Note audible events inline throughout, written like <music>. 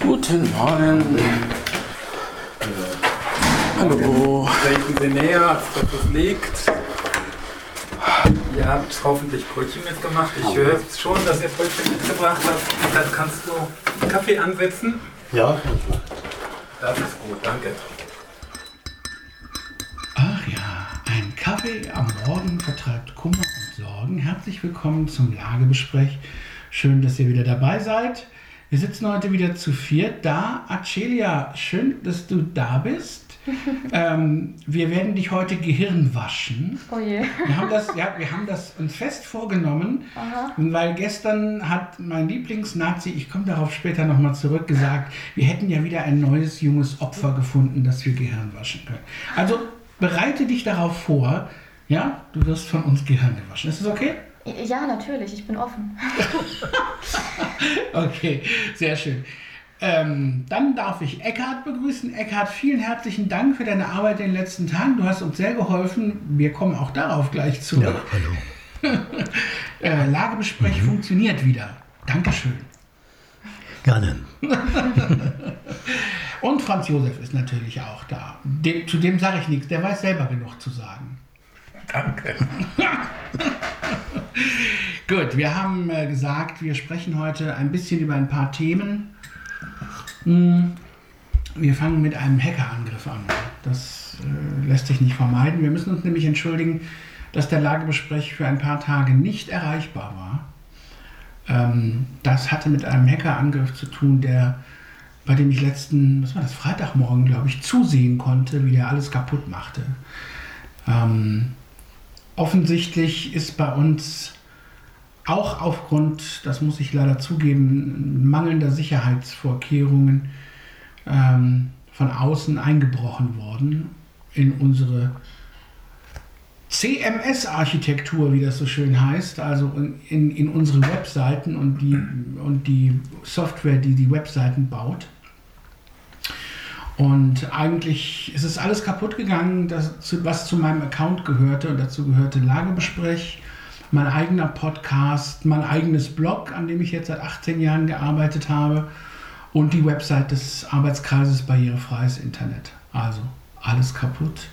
Guten Morgen. Hallo. Treten Sie näher, als dass es liegt. Ihr habt hoffentlich Brötchen mitgemacht. Ich höre schon, dass ihr Brötchen mitgebracht habt. Dann kannst du Kaffee ansetzen. Ja, Das ist gut, danke. Ach ja, ein Kaffee am Morgen vertreibt Kummer und Sorgen. Herzlich willkommen zum Lagebesprech. Schön, dass ihr wieder dabei seid. Wir sitzen heute wieder zu viert da. Acelia, schön, dass du da bist. <laughs> ähm, wir werden dich heute Gehirn waschen. Oh je. Wir haben das, ja, wir haben das uns fest vorgenommen, weil gestern hat mein Lieblingsnazi, ich komme darauf später nochmal zurück, gesagt, wir hätten ja wieder ein neues junges Opfer gefunden, das wir Gehirn waschen können. Also bereite dich darauf vor, ja, du wirst von uns Gehirn gewaschen. Ist das okay? Ja, natürlich, ich bin offen. <laughs> Okay, sehr schön. Ähm, dann darf ich Eckhard begrüßen. Eckhard, vielen herzlichen Dank für deine Arbeit in den letzten Tagen. Du hast uns sehr geholfen. Wir kommen auch darauf gleich zurück. Ja, hallo. <laughs> Äh, Lagebesprech funktioniert wieder. Dankeschön. Gerne. <laughs> Und Franz Josef ist natürlich auch da. Dem, zu dem sage ich nichts, der weiß selber genug zu sagen. Danke. <laughs> Gut, wir haben äh, gesagt, wir sprechen heute ein bisschen über ein paar Themen. Hm, Wir fangen mit einem Hackerangriff an. Das äh, lässt sich nicht vermeiden. Wir müssen uns nämlich entschuldigen, dass der Lagebesprech für ein paar Tage nicht erreichbar war. Ähm, das hatte mit einem Hackerangriff zu tun, der, bei dem ich letzten, was war das, Freitagmorgen, glaube ich, zusehen konnte, wie der alles kaputt machte. Ähm, offensichtlich ist bei uns auch aufgrund, das muss ich leider zugeben, mangelnder Sicherheitsvorkehrungen ähm, von außen eingebrochen worden in unsere CMS-Architektur, wie das so schön heißt, also in, in, unsere Webseiten und die, und die Software, die die Webseiten baut. Und eigentlich ist es alles kaputt gegangen, das, was zu meinem Account gehörte. Und dazu gehörte Lagebesprech, mein eigener Podcast, mein eigenes Blog, an dem ich jetzt seit 18 Jahren gearbeitet habe. Und die Website des Arbeitskreises Barrierefreies Internet. Also alles kaputt.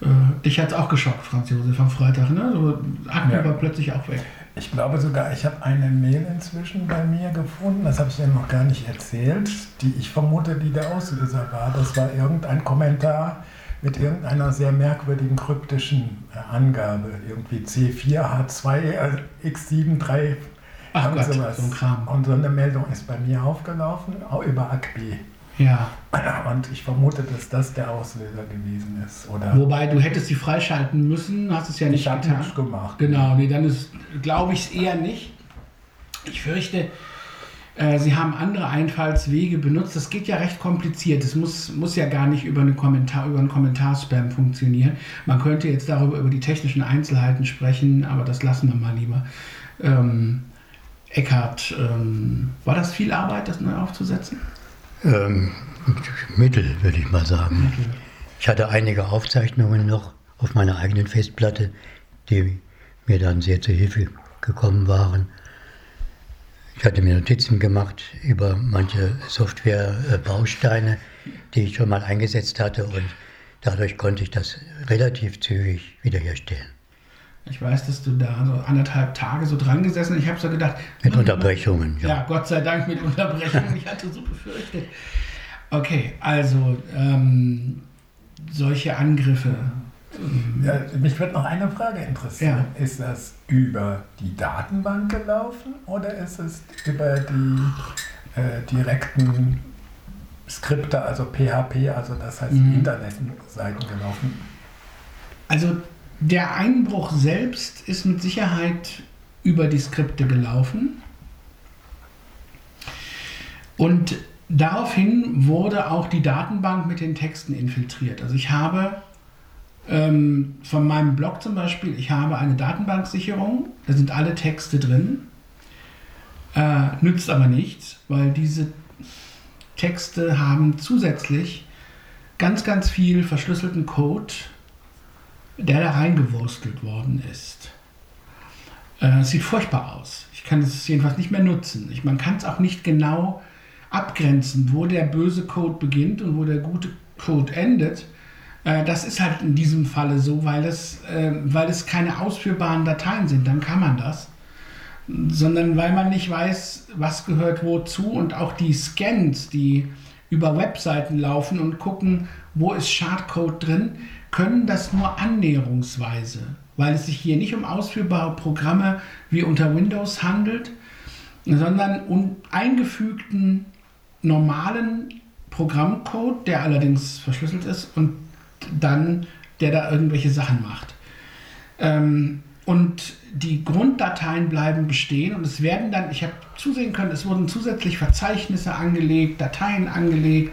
Äh, dich hat es auch geschockt, Franz Josef, am Freitag. Ne? So, Akku Ja. war plötzlich auch weg. Ich glaube sogar, ich habe eine Mail inzwischen bei mir gefunden, das habe ich dir noch gar nicht erzählt, die ich vermute, die der Auslöser war. Das war irgendein Kommentar mit irgendeiner sehr merkwürdigen kryptischen äh, Angabe. Irgendwie C4H2 äh, X73. Ach Gott, sowas. so ein Kram. Und so eine Meldung ist bei mir aufgelaufen, auch über ACB. Ja. Und ich vermute, dass das der Auslöser gewesen ist. Oder Wobei du hättest sie freischalten müssen, hast es ja nicht ich getan. nichts gemacht. Genau, nee, dann ist, glaube ich es eher nicht. Ich fürchte, äh, sie haben andere Einfallswege benutzt. Das geht ja recht kompliziert. Es muss, muss ja gar nicht über, eine Kommentar, über einen Kommentarspam funktionieren. Man könnte jetzt darüber über die technischen Einzelheiten sprechen, aber das lassen wir mal lieber. Ähm, Eckhard, ähm, war das viel Arbeit, das neu aufzusetzen? Ähm, Mittel, würde ich mal sagen. Ich hatte einige Aufzeichnungen noch auf meiner eigenen Festplatte, die mir dann sehr zur Hilfe gekommen waren. Ich hatte mir Notizen gemacht über manche Software-Bausteine, die ich schon mal eingesetzt hatte und dadurch konnte ich das relativ zügig wiederherstellen. Ich weiß, dass du da so anderthalb Tage so dran gesessen hast. Ich habe so gedacht, Mit Unterbrechungen, Ja. ja. Gott sei Dank mit Unterbrechung. Ich hatte so befürchtet. Okay, also ähm, solche Angriffe. Ja, mich würde noch eine Frage interessieren. Ist das über die Datenbank gelaufen oder ist es über die äh, direkten Skripte, also PHP, also das heißt Mhm. Internetseiten gelaufen? Also der Einbruch selbst ist mit Sicherheit über die Skripte gelaufen. Und daraufhin wurde auch die Datenbank mit den Texten infiltriert. Also ich habe ähm, von meinem Blog zum Beispiel, ich habe eine Datenbanksicherung, da sind alle Texte drin, äh, nützt aber nichts, weil diese Texte haben zusätzlich ganz, ganz viel verschlüsselten Code, der da reingewurstelt worden ist. Äh, sieht furchtbar aus. Ich Ich kann es jedenfalls nicht mehr nutzen. Ich, man kann es auch nicht genau abgrenzen, wo der böse Code beginnt und wo der gute Code endet. Äh, das ist halt in diesem Falle so, weil es, äh, weil es keine ausführbaren Dateien sind. Dann kann man das. Sondern weil man nicht weiß, was gehört wozu und auch die Scans, die über Webseiten laufen und gucken, wo ist Schadcode drin, können das nur annäherungsweise, weil es sich hier nicht um ausführbare Programme wie unter Windows handelt, sondern um eingefügten normalen Programmcode, der allerdings verschlüsselt ist und dann der da irgendwelche Sachen macht. Ähm, und die Grunddateien bleiben bestehen und es werden dann, ich habe zusehen können, es wurden zusätzlich Verzeichnisse angelegt, Dateien angelegt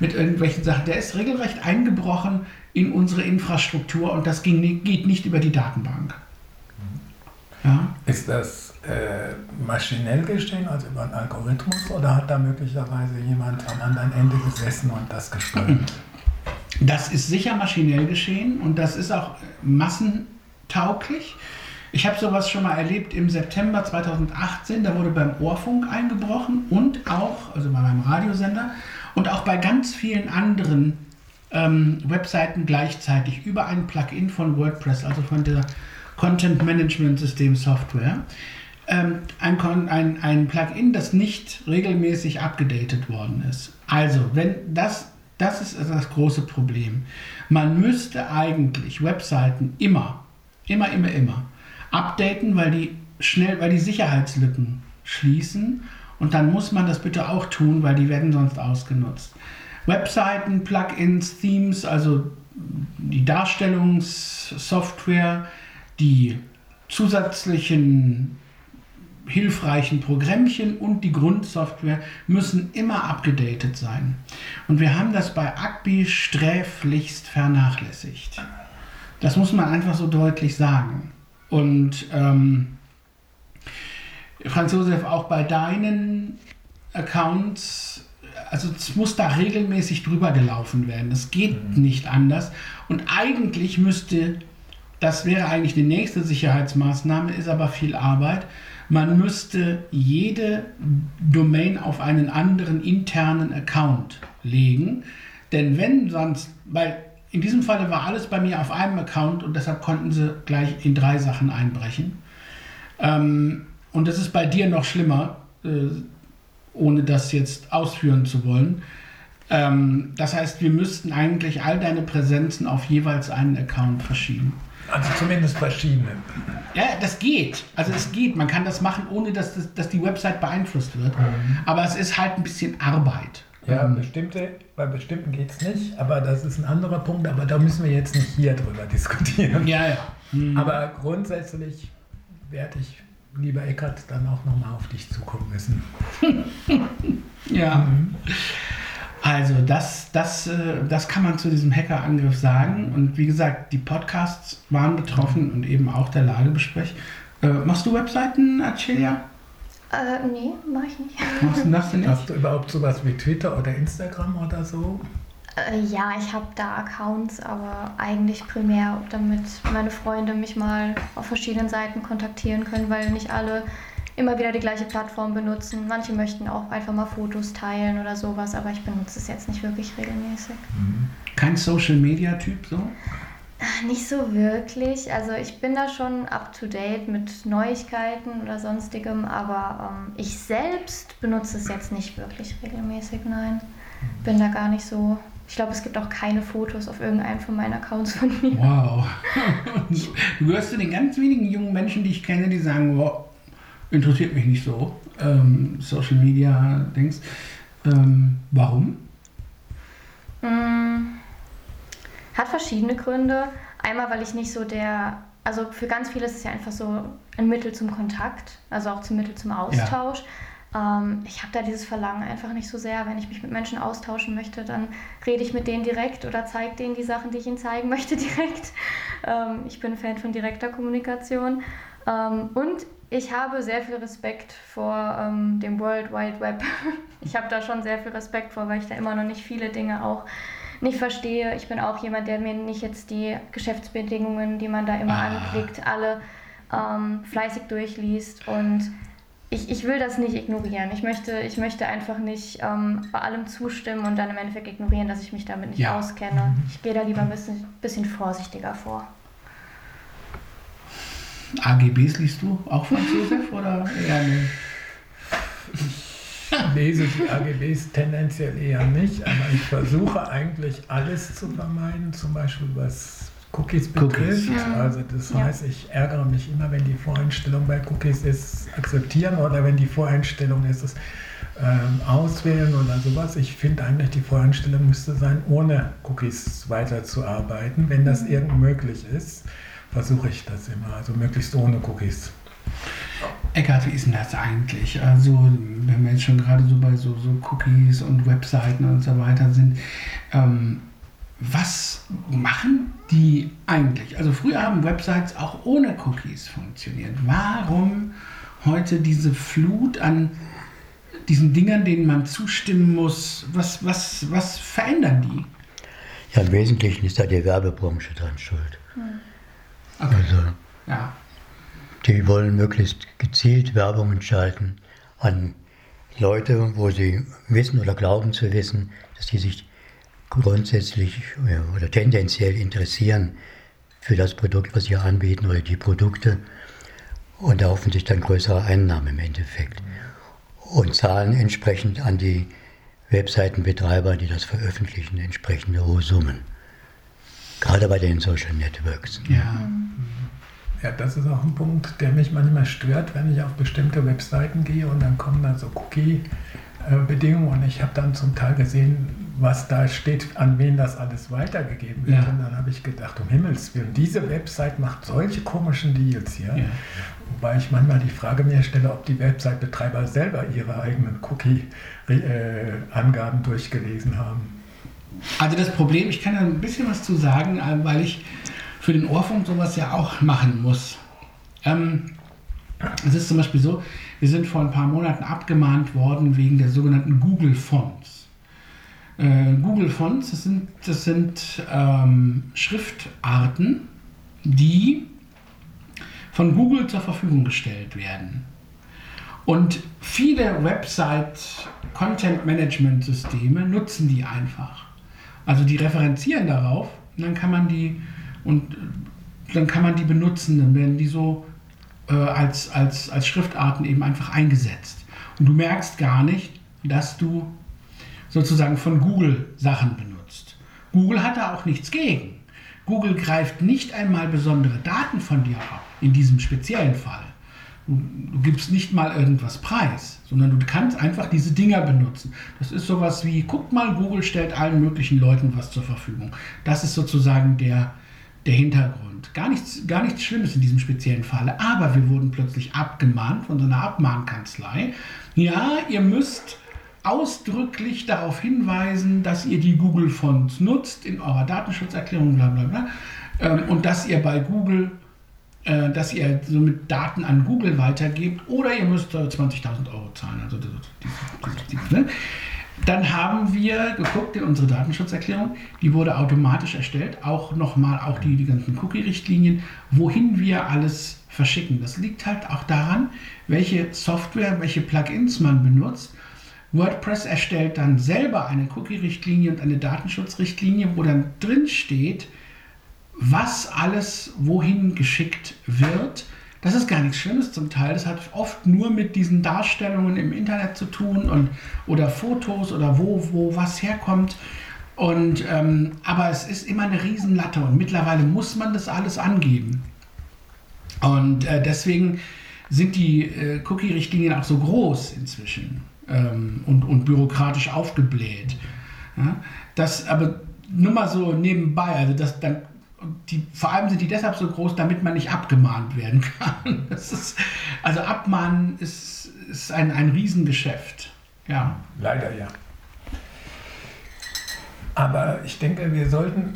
mit irgendwelchen Sachen. Der ist regelrecht eingebrochen in unsere Infrastruktur und das ging, geht nicht über die Datenbank. Ja? Ist das äh, maschinell geschehen, also über einen Algorithmus, oder hat da möglicherweise jemand am anderen Ende gesessen und das gesteuert? <clears throat> Das ist sicher maschinell geschehen und das ist auch massentauglich. Ich habe sowas schon mal erlebt im September 2018, da wurde beim Ohrfunk eingebrochen und auch, also bei meinem Radiosender und auch bei ganz vielen anderen ähm, Webseiten gleichzeitig über ein Plugin von WordPress, also von der Content Management System Software. Ähm, ein, ein, ein Plugin, das nicht regelmäßig abgedatet worden ist. Also, wenn das, das ist das große Problem. Man müsste eigentlich Webseiten immer, immer, immer, immer updaten, weil die schnell, weil die Sicherheitslücken schließen. Und dann muss man das bitte auch tun, weil die werden sonst ausgenutzt. Webseiten, Plugins, Themes, also die Darstellungssoftware, die zusätzlichen hilfreichen Programmchen und die Grundsoftware müssen immer abgedatet sein. Und wir haben das bei Agbi sträflichst vernachlässigt. Das muss man einfach so deutlich sagen. Und ähm, Franz Josef, auch bei deinen Accounts, also es muss da regelmäßig drüber gelaufen werden. Es geht mhm. nicht anders. Und eigentlich müsste das wäre eigentlich die nächste Sicherheitsmaßnahme, ist aber viel Arbeit. Man müsste jede Domain auf einen anderen internen Account legen. Denn wenn sonst, weil in diesem Falle war alles bei mir auf einem Account und deshalb konnten sie gleich in drei Sachen einbrechen. Ähm, und das ist bei dir noch schlimmer, äh, ohne das jetzt ausführen zu wollen. Ähm, das heißt, wir müssten eigentlich all deine Präsenzen auf jeweils einen Account verschieben. Also zumindest verschiedene. Ja, das geht. Also es geht. Man kann das machen, ohne dass, das, dass die Website beeinflusst wird. Mhm. Aber es ist halt ein bisschen Arbeit. Ja, ähm, bestimmte, bei bestimmten geht es nicht, aber das ist ein anderer Punkt, aber da müssen wir jetzt nicht hier drüber diskutieren. Ja, ja. Mhm. Aber grundsätzlich werde ich, lieber Eckert, dann auch nochmal auf dich zukommen müssen. <laughs> ja. Mhm. Also das, das, äh, das kann man zu diesem Hackerangriff sagen. Und wie gesagt, die Podcasts waren betroffen und eben auch der Lagebesprech. Äh, machst du Webseiten, Acelia? Äh, nee, mach ich nicht. Machst du das denn nicht? Hast du überhaupt sowas wie Twitter oder Instagram oder so? Äh, ja, ich habe da Accounts, aber eigentlich primär, damit meine Freunde mich mal auf verschiedenen Seiten kontaktieren können, weil nicht alle immer wieder die gleiche Plattform benutzen. Manche möchten auch einfach mal Fotos teilen oder sowas, aber ich benutze es jetzt nicht wirklich regelmäßig. Mhm. Kein Social Media Typ so? Nicht so wirklich. Also ich bin da schon up to date mit Neuigkeiten oder sonstigem, aber ähm, ich selbst benutze es jetzt nicht wirklich regelmäßig, nein. Bin da gar nicht so. Ich glaube, es gibt auch keine Fotos auf irgendeinem von meinen Accounts von mir. Wow. <laughs> du gehörst zu den ganz wenigen jungen Menschen, die ich kenne, die sagen, wow, interessiert mich nicht so, ähm, Social Media Dings. Ähm, warum? Mm, hat verschiedene Gründe. Einmal, weil ich nicht so der, also für ganz viele ist es ja einfach so ein Mittel zum Kontakt, also auch zum Mittel zum Austausch. Ja. Ähm, ich habe da dieses Verlangen einfach nicht so sehr. Wenn ich mich mit Menschen austauschen möchte, dann rede ich mit denen direkt oder zeige denen die Sachen, die ich ihnen zeigen <laughs> möchte, direkt. Ähm, ich bin Fan von direkter Kommunikation. Ähm, und ich habe sehr viel Respekt vor ähm, dem World Wide Web. <laughs> Ich habe da schon sehr viel Respekt vor, weil ich da immer noch nicht viele Dinge auch nicht verstehe. Ich bin auch jemand, der mir nicht jetzt die Geschäftsbedingungen, die man da immer ah. anklickt, alle ähm, fleißig durchliest. Und ich, ich will das nicht ignorieren. Ich möchte, ich möchte einfach nicht ähm, bei allem zustimmen und dann im Endeffekt ignorieren, dass ich mich damit nicht Ja. auskenne. Ich gehe da lieber ein bisschen, bisschen vorsichtiger vor. AGBs liest du auch Franz Josef oder eher nicht? Ich lese die AGBs tendenziell eher nicht, aber ich versuche eigentlich alles zu vermeiden, zum Beispiel was Cookies betrifft. Cookies. Also das Ja. heißt, ich ärgere mich immer, wenn die Voreinstellung bei Cookies ist, akzeptieren oder wenn die Voreinstellung ist, es ähm, auswählen oder sowas. Ich finde eigentlich, die Voreinstellung müsste sein, ohne Cookies weiterzuarbeiten. Wenn das irgend möglich ist, versuche ich das immer, also möglichst ohne Cookies. Eckart, wie ist denn das eigentlich? Also, wenn wir jetzt schon gerade so bei so, so Cookies und Webseiten und so weiter sind, ähm, was machen die eigentlich? Also, früher haben Websites auch ohne Cookies funktioniert. Warum heute diese Flut an diesen Dingern, denen man zustimmen muss? Was, was, was verändern die? Ja, im Wesentlichen ist da die Werbebranche dran schuld. Okay. Also Ja. die wollen möglichst gezielt Werbungen schalten an Leute, wo sie wissen oder glauben zu wissen, dass die sich grundsätzlich ja, oder tendenziell interessieren für das Produkt, was sie anbieten oder die Produkte und erhoffen sich dann größere Einnahmen im Endeffekt und zahlen entsprechend an die Webseitenbetreiber, die das veröffentlichen, entsprechende hohe Summen. Gerade bei den Social Networks. Ja. Ja, das ist auch ein Punkt, der mich manchmal stört, wenn ich auf bestimmte Webseiten gehe und dann kommen da so Cookie-Bedingungen und ich habe dann zum Teil gesehen, was da steht, an wen das alles weitergegeben wird. Ja. Und dann habe ich gedacht, um Himmels Willen, diese Website macht solche komischen Deals hier. Ja. Wobei ich manchmal die Frage mir stelle, ob die Website-Betreiber selber ihre eigenen Cookie-Angaben durchgelesen haben. Also das Problem, ich kann da ein bisschen was zu sagen, äh, weil ich für den Ohrfunk sowas ja auch machen muss. Ähm, es ist zum Beispiel so, wir sind vor ein paar Monaten abgemahnt worden wegen der sogenannten Google Fonts. Äh, Google Fonts, das sind, das sind ähm, Schriftarten, die von Google zur Verfügung gestellt werden. Und viele Website-Content-Management-Systeme nutzen die einfach. Also die referenzieren darauf und dann kann man die und dann kann man die benutzen, dann werden die so äh, als, als, als Schriftarten eben einfach eingesetzt. Und du merkst gar nicht, dass du sozusagen von Google Sachen benutzt. Google hat da auch nichts gegen. Google greift nicht einmal besondere Daten von dir ab, in diesem speziellen Fall. Du, du gibst nicht mal irgendwas preis, sondern du kannst einfach diese Dinger benutzen. Das ist sowas wie, guck mal, Google stellt allen möglichen Leuten was zur Verfügung. Das ist sozusagen der, der Hintergrund. Gar nichts, gar nichts Schlimmes in diesem speziellen Falle, aber wir wurden plötzlich abgemahnt von so einer Abmahnkanzlei. Ja, ihr müsst ausdrücklich darauf hinweisen, dass ihr die Google-Fonts nutzt in eurer Datenschutzerklärung, bla bla bla, ähm, und dass ihr bei Google, äh, dass ihr somit Daten an Google weitergebt oder ihr müsst äh, 20.000 Euro zahlen. Also das, die, die, ne? Dann haben wir geguckt in unsere Datenschutzerklärung, die wurde automatisch erstellt, auch nochmal auch die, die ganzen Cookie-Richtlinien, wohin wir alles verschicken. Das liegt halt auch daran, welche Software, welche Plugins man benutzt. WordPress erstellt dann selber eine Cookie-Richtlinie und eine Datenschutzrichtlinie, wo dann drin steht, was alles wohin geschickt wird. Das ist gar nichts Schlimmes zum Teil. Das hat oft nur mit diesen Darstellungen im Internet zu tun und oder Fotos oder wo, wo was herkommt. Und, ähm, aber es ist immer eine Riesenlatte und mittlerweile muss man das alles angeben. Und äh, deswegen sind die äh, Cookie-Richtlinien auch so groß inzwischen ähm, und, und bürokratisch aufgebläht. Ja? Das aber nur mal so nebenbei, also das dann die, vor allem sind die deshalb so groß, damit man nicht abgemahnt werden kann. <laughs> Ist, also abmahnen ist, ist ein, ein Riesengeschäft. Ja. Leider ja. Aber ich denke, wir sollten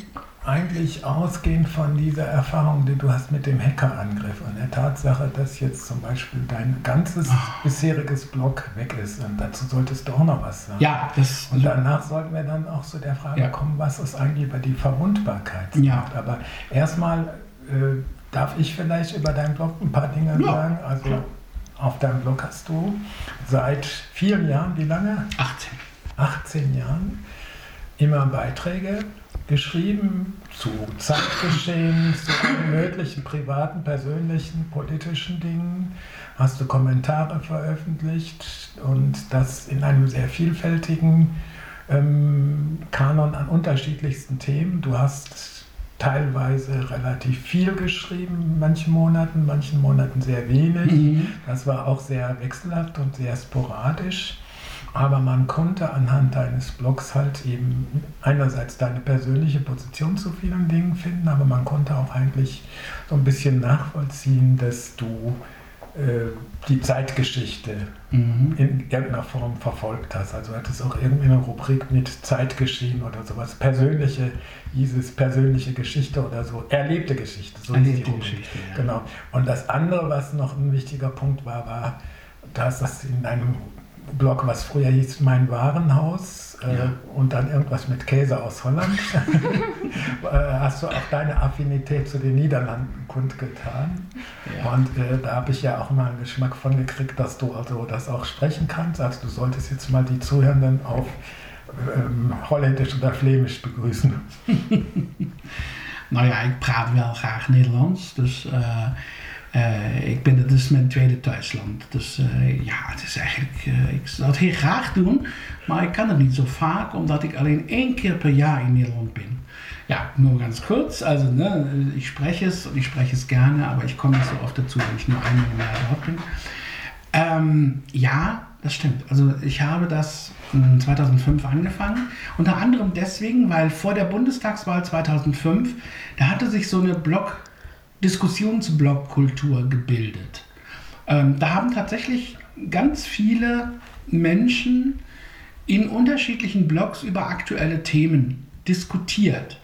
eigentlich ausgehen von dieser Erfahrung, die du hast mit dem Hackerangriff und der Tatsache, dass jetzt zum Beispiel dein ganzes bisheriges Blog weg ist. Und dazu solltest du auch noch was sagen. Ja, das. Und danach sollten wir dann auch zu der Frage Ja. kommen, was ist eigentlich über die Verwundbarkeit Ja. sagt. Aber erstmal äh, darf ich vielleicht über deinen Blog ein paar Dinge Ja, sagen. Also klar. auf deinem Blog hast du seit vielen Jahren, wie lange? 18. 18 Jahren immer Beiträge geschrieben zu Zeitgeschehen, zu allen möglichen privaten, persönlichen, politischen Dingen. Hast du Kommentare veröffentlicht und das in einem sehr vielfältigen ähm, Kanon an unterschiedlichsten Themen. Du hast teilweise relativ viel geschrieben, manchen Monaten, manchen Monaten sehr wenig. Mhm. Das war auch sehr wechselhaft und sehr sporadisch. Aber man konnte anhand deines Blogs halt eben einerseits deine persönliche Position zu vielen Dingen finden, aber man konnte auch eigentlich so ein bisschen nachvollziehen, dass du äh, die Zeitgeschichte mhm. in irgendeiner Form verfolgt hast. Also hat es auch irgendwie eine Rubrik mit Zeitgeschehen oder sowas. Persönliche, dieses persönliche Geschichte oder so. Erlebte Geschichte. So Erlebte Geschichte, ja. Genau. Und das andere, was noch ein wichtiger Punkt war, war, dass das in deinem Blog, was früher hieß Mein Warenhaus äh, ja. und dann irgendwas mit Käse aus Holland. <laughs> <laughs> äh, hast du auch deine Affinität zu den Niederlanden kundgetan. Ja. Und äh, da habe ich ja auch mal einen Geschmack von gekriegt, dass du also das auch sprechen kannst. Also du solltest jetzt mal die Zuhörenden auf ähm, Holländisch oder Flämisch begrüßen. <laughs> nou ja, ik praat wel graag Nederlands. Dus uh, Uh, ik ben, dat is mijn tweede thuisland. Dus uh, ja, het is eigenlijk, uh, ik zou het heel graag doen, maar ik kan het niet zo vaak, omdat ik alleen één keer per Jahr in Nederland bin. Ja, nur ganz kurz, also ne, ich spreche es und ich spreche es gerne, aber ich komme nicht so oft dazu, wenn ich nur einmal im Jahr dort bin. Ähm, ja, das stimmt. Also ich habe das 2005 angefangen, unter anderem deswegen, weil vor der Bundestagswahl 2005, da hatte sich so eine Blog- Diskussionsblockkultur gebildet. Ähm, da haben tatsächlich ganz viele Menschen in unterschiedlichen Blogs über aktuelle Themen diskutiert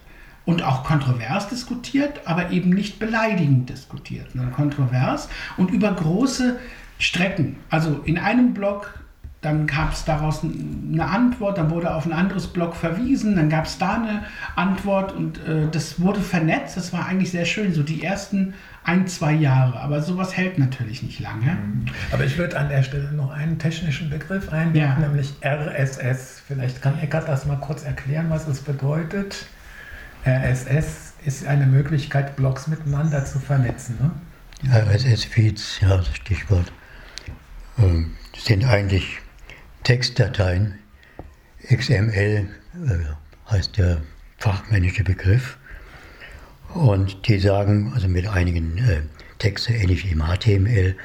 und auch kontrovers diskutiert, aber eben nicht beleidigend diskutiert, sondern kontrovers und über große Strecken. Also in einem Blog dann gab es daraus eine Antwort, dann wurde auf ein anderes Blog verwiesen, dann gab es da eine Antwort und äh, das wurde vernetzt. Das war eigentlich sehr schön, so die ersten ein, zwei Jahre. Aber sowas hält natürlich nicht lange. Mhm. Aber ich würde an der Stelle noch einen technischen Begriff einwerfen, ja. nämlich RSS. Vielleicht kann Eckart das mal kurz erklären, was es bedeutet. RSS ist eine Möglichkeit, Blogs miteinander zu vernetzen. Ne? RSS-Feeds, ja, das Stichwort, ähm, sind eigentlich Textdateien. XML äh, heißt der fachmännische Begriff. Und die sagen, also mit einigen äh, Texte, ähnlich wie im HTML,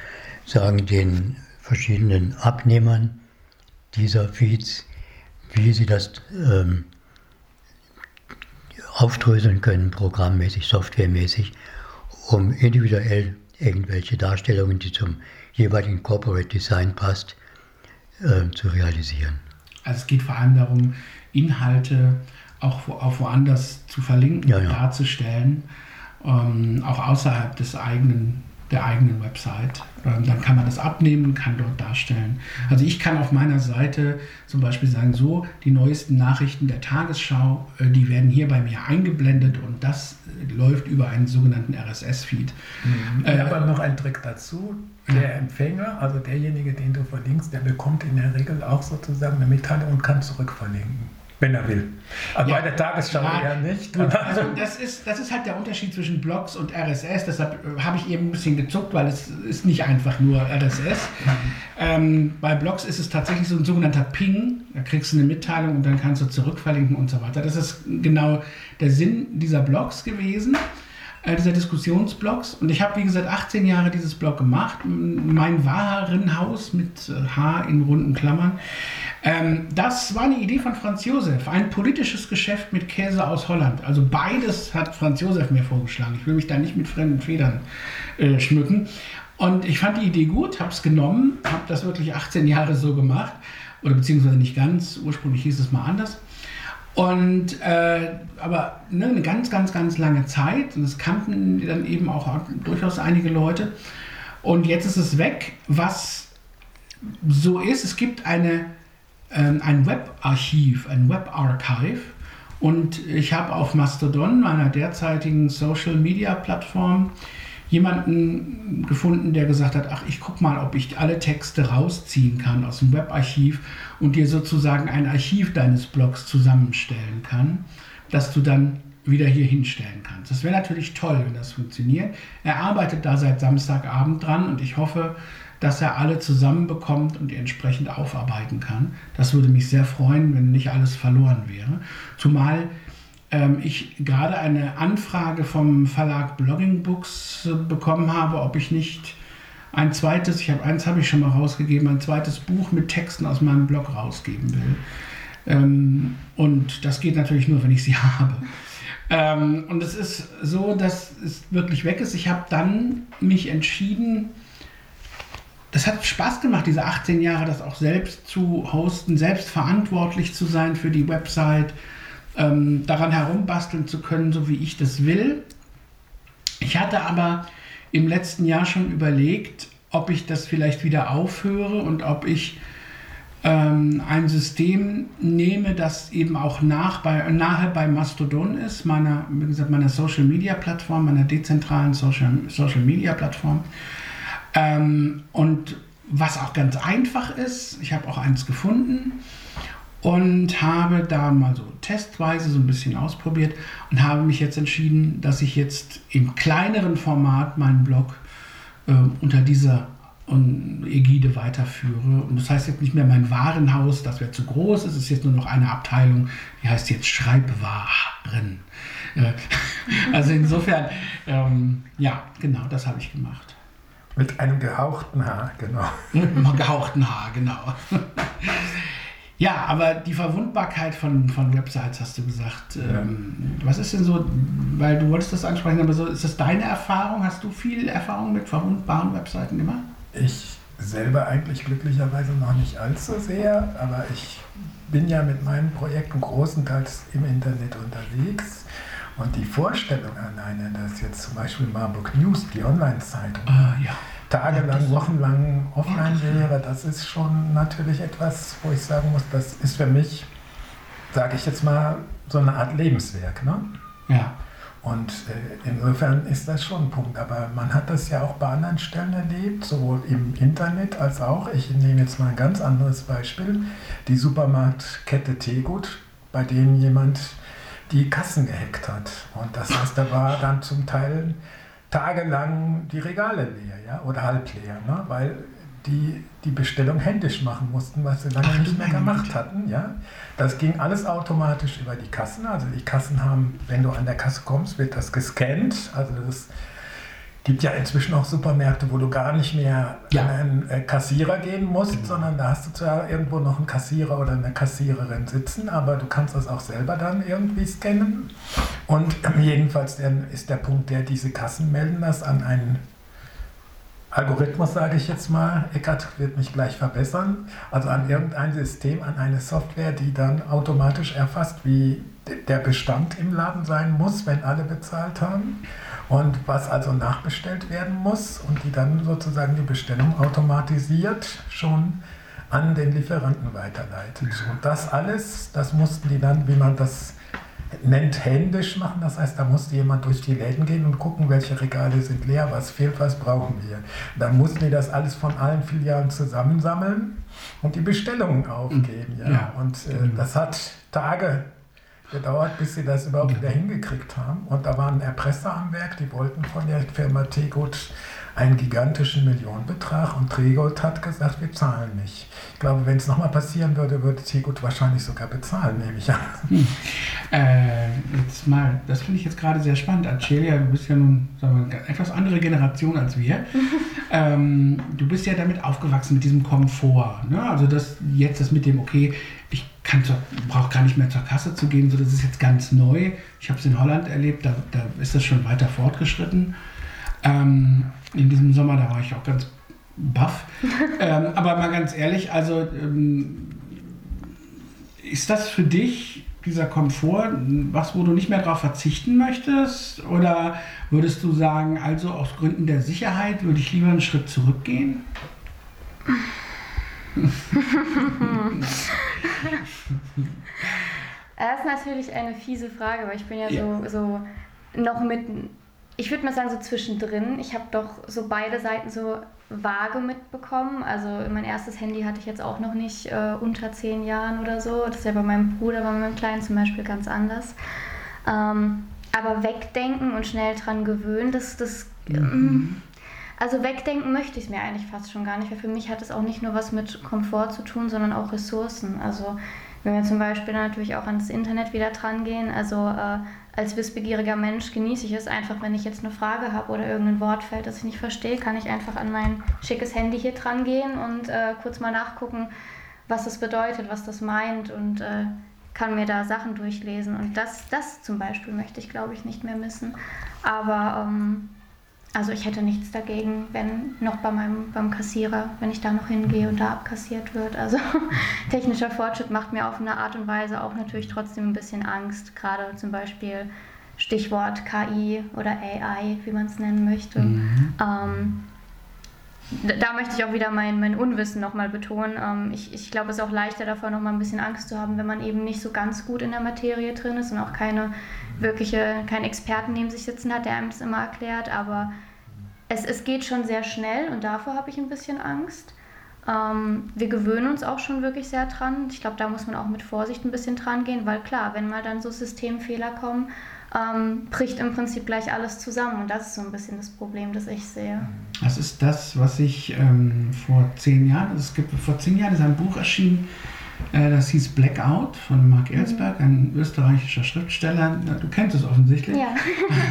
sagen den verschiedenen Abnehmern dieser Feeds, wie sie das ähm, aufdröseln können, programmmäßig, softwaremäßig, um individuell irgendwelche Darstellungen, die zum jeweiligen Corporate Design passt, äh, zu realisieren. Also es geht vor allem darum, Inhalte auch, wo, auch woanders zu verlinken, ja, ja. darzustellen, ähm, auch außerhalb des eigenen, der eigenen Website. Ähm, dann kann man das abnehmen, kann dort darstellen. Also ich kann auf meiner Seite zum Beispiel sagen, so, die neuesten Nachrichten der Tagesschau, äh, die werden hier bei mir eingeblendet und das äh, läuft über einen sogenannten RSS-Feed. Mhm. Äh, aber noch ein Trick dazu, der Empfänger, also derjenige, den du verlinkst, der bekommt in der Regel auch sozusagen eine Mitteilung und kann zurückverlinken. Wenn er will. Aber ja, bei der Tagesschau ja, eher nicht. <laughs> Also das ist, das ist halt der Unterschied zwischen Blogs und RSS. Deshalb äh, habe ich eben ein bisschen gezuckt, weil es ist nicht einfach nur RSS. Ähm, bei Blogs ist es tatsächlich so ein sogenannter Ping. Da kriegst du eine Mitteilung und dann kannst du zurückverlinken und so weiter. Das ist genau der Sinn dieser Blogs gewesen äh, dieser Diskussionsblogs. Und ich habe, wie gesagt, 18 Jahre dieses Blog gemacht. Mein Warenhaus mit äh, H in runden Klammern. Ähm, das war eine Idee von Franz Josef. Ein politisches Geschäft mit Käse aus Holland. Also beides hat Franz Josef mir vorgeschlagen. Ich will mich da nicht mit fremden Federn äh, schmücken. Und ich fand die Idee gut, habe es genommen, habe das wirklich 18 Jahre so gemacht. Oder beziehungsweise nicht ganz. Ursprünglich hieß es mal anders. Und äh, aber ne, eine ganz, ganz, ganz lange Zeit. Und das kannten dann eben auch durchaus einige Leute. Und jetzt ist es weg. Was so ist, es gibt eine, ein Webarchiv, ein Webarchive. Und ich habe auf Mastodon, meiner derzeitigen Social Media Plattform, jemanden gefunden, der gesagt hat, ach, ich guck mal, ob ich alle Texte rausziehen kann aus dem Webarchiv und dir sozusagen ein Archiv deines Blogs zusammenstellen kann, dass du dann wieder hier hinstellen kannst. Das wäre natürlich toll, wenn das funktioniert. Er arbeitet da seit Samstagabend dran und ich hoffe, dass er alle zusammenbekommt und entsprechend aufarbeiten kann. Das würde mich sehr freuen, wenn nicht alles verloren wäre. Zumal ähm, ich gerade eine Anfrage vom Verlag Blogging Books äh, bekommen habe, ob ich nicht ein zweites, ich habe eins habe ich schon mal rausgegeben, ein zweites Buch mit Texten aus meinem Blog rausgeben will. Ähm, und das geht natürlich nur, wenn ich sie <laughs> habe. Ähm, und es ist so, dass es wirklich weg ist. Ich habe dann mich entschieden, das hat Spaß gemacht, diese 18 Jahre, das auch selbst zu hosten, selbst verantwortlich zu sein für die Website, ähm, daran herumbasteln zu können, so wie ich das will. Ich hatte aber im letzten Jahr schon überlegt, ob ich das vielleicht wieder aufhöre und ob ich ähm, ein System nehme, das eben auch nach bei, nahe bei Mastodon ist, meiner, wie gesagt, meiner Social Media Plattform, meiner dezentralen Social, Social Media Plattform. Ähm, und was auch ganz einfach ist, ich habe auch eins gefunden und habe da mal so testweise so ein bisschen ausprobiert und habe mich jetzt entschieden, dass ich jetzt im kleineren Format meinen Blog äh, unter dieser Ägide weiterführe. Und das heißt jetzt nicht mehr mein Warenhaus, das wäre zu groß. Es ist jetzt nur noch eine Abteilung, die heißt jetzt Schreibwaren. Äh, <laughs> also insofern, ähm, ja, genau, das habe ich gemacht. Mit einem gehauchten Haar, genau. <laughs> Mit einem gehauchten Haar, genau. <laughs> Ja, aber die Verwundbarkeit von, von Websites hast du gesagt. Ja. Ähm, was ist denn so, weil du wolltest das ansprechen, aber so, ist das deine Erfahrung? Hast du viel Erfahrung mit verwundbaren Webseiten gemacht? Ich selber eigentlich glücklicherweise noch nicht allzu sehr, aber ich bin ja mit meinen Projekten großenteils im Internet unterwegs. Und die Vorstellung alleine, dass jetzt zum Beispiel Marburg News, die Online-Zeitung, uh, ja. tagelang, wochenlang offline wäre, das ist schon natürlich etwas, wo ich sagen muss, das ist für mich, sage ich jetzt mal, so eine Art Lebenswerk. Ne? Ja. Und äh, insofern ist das schon ein Punkt. Aber man hat das ja auch bei anderen Stellen erlebt, sowohl im Internet als auch, ich nehme jetzt mal ein ganz anderes Beispiel, die Supermarktkette Tegut, bei dem jemand die Kassen gehackt hat. Und das heißt, da war dann zum Teil tagelang die Regale leer ja, oder halb leer, ne? weil die die Bestellung händisch machen mussten, was sie lange Ach, nicht mehr gemacht hatten. Ja? Das ging alles automatisch über die Kassen. Also die Kassen haben, wenn du an der Kasse kommst, wird das gescannt. Also das gibt ja inzwischen auch Supermärkte, wo du gar nicht mehr ja. an einen äh, Kassierer gehen musst, genau. sondern da hast du zwar irgendwo noch einen Kassierer oder eine Kassiererin sitzen, aber du kannst das auch selber dann irgendwie scannen. Und jedenfalls ist der Punkt, der diese Kassen melden das an einen Algorithmus, sage ich jetzt mal, Eckert wird mich gleich verbessern, also an irgendein System, an eine Software, die dann automatisch erfasst, wie der Bestand im Laden sein muss, wenn alle bezahlt haben und was also nachbestellt werden muss und die dann sozusagen die Bestellung automatisiert schon an den Lieferanten weiterleitet. Und das alles, das mussten die dann, wie man das nennt händisch machen. Das heißt, da musste jemand durch die Läden gehen und gucken, welche Regale sind leer, was fehlt, was brauchen wir. Dann mussten die das alles von allen Filialen zusammensammeln und die Bestellungen aufgeben. Ja. ja. Und äh, genau. das hat Tage gedauert, bis sie das überhaupt wieder hingekriegt haben. Und da waren Erpresser am Werk, die wollten von der Firma Tegut einen gigantischen Millionenbetrag und Tregold hat gesagt, wir zahlen nicht. Ich glaube, wenn es nochmal passieren würde, würde Tegut wahrscheinlich sogar bezahlen, nehme ich an. Hm. Äh, jetzt mal, das finde ich jetzt gerade sehr spannend. Ancelia, du bist ja nun sagen wir, eine etwas andere Generation als wir. <laughs> ähm, du bist ja damit aufgewachsen, mit diesem Komfort. Ne? Also das jetzt das mit dem, okay, ich brauche gar nicht mehr zur Kasse zu gehen, so das ist jetzt ganz neu. Ich habe es in Holland erlebt, da, da ist das schon weiter fortgeschritten. Ähm, in diesem Sommer, da war ich auch ganz baff. <laughs> ähm, aber mal ganz ehrlich, also ähm, ist das für dich dieser Komfort was, wo du nicht mehr darauf verzichten möchtest? Oder würdest du sagen, also aus Gründen der Sicherheit würde ich lieber einen Schritt zurückgehen? <laughs> das ist natürlich eine fiese Frage, weil ich bin ja, ja. So, so noch mit ich würde mal sagen, so zwischendrin. Ich habe doch so beide Seiten so vage mitbekommen. Also mein erstes Handy hatte ich jetzt auch noch nicht äh, unter zehn Jahren oder so. Das ist ja bei meinem Bruder, bei meinem Kleinen zum Beispiel ganz anders. Ähm, aber wegdenken und schnell dran gewöhnen, das, das mhm. Also wegdenken möchte ich es mir eigentlich fast schon gar nicht, weil für mich hat es auch nicht nur was mit Komfort zu tun, sondern auch Ressourcen. Also wenn wir zum Beispiel natürlich auch ans Internet wieder dran gehen, also äh, als wissbegieriger Mensch genieße ich es einfach, wenn ich jetzt eine Frage habe oder irgendein Wort fällt, das ich nicht verstehe, kann ich einfach an mein schickes Handy hier dran gehen und äh, kurz mal nachgucken, was das bedeutet, was das meint und äh, kann mir da Sachen durchlesen. Und das, das zum Beispiel möchte ich, glaube ich, nicht mehr missen. Aber ähm, also ich hätte nichts dagegen, wenn noch bei meinem beim Kassierer, wenn ich da noch hingehe und da abkassiert wird. Also <laughs> technischer Fortschritt macht mir auf eine Art und Weise auch natürlich trotzdem ein bisschen Angst. Gerade zum Beispiel Stichwort KI oder AI, wie man es nennen möchte. Mhm. Ähm, da möchte ich auch wieder mein, mein Unwissen nochmal betonen. Ähm, ich ich glaube, es ist auch leichter davor, nochmal ein bisschen Angst zu haben, wenn man eben nicht so ganz gut in der Materie drin ist und auch keine wirkliche, keinen Experten neben sich sitzen hat, der einem das immer erklärt. Aber es, es geht schon sehr schnell und davor habe ich ein bisschen Angst. Ähm, wir gewöhnen uns auch schon wirklich sehr dran. Ich glaube, da muss man auch mit Vorsicht ein bisschen dran gehen, weil klar, wenn mal dann so Systemfehler kommen, ähm, bricht im Prinzip gleich alles zusammen. Und das ist so ein bisschen das Problem, das ich sehe. Das ist das, was ich ähm, vor zehn Jahren, also es gibt vor zehn Jahren ist ein Buch erschienen, äh, das hieß Blackout von Mark Ellsberg, ein österreichischer Schriftsteller. Du kennst es offensichtlich. Ja.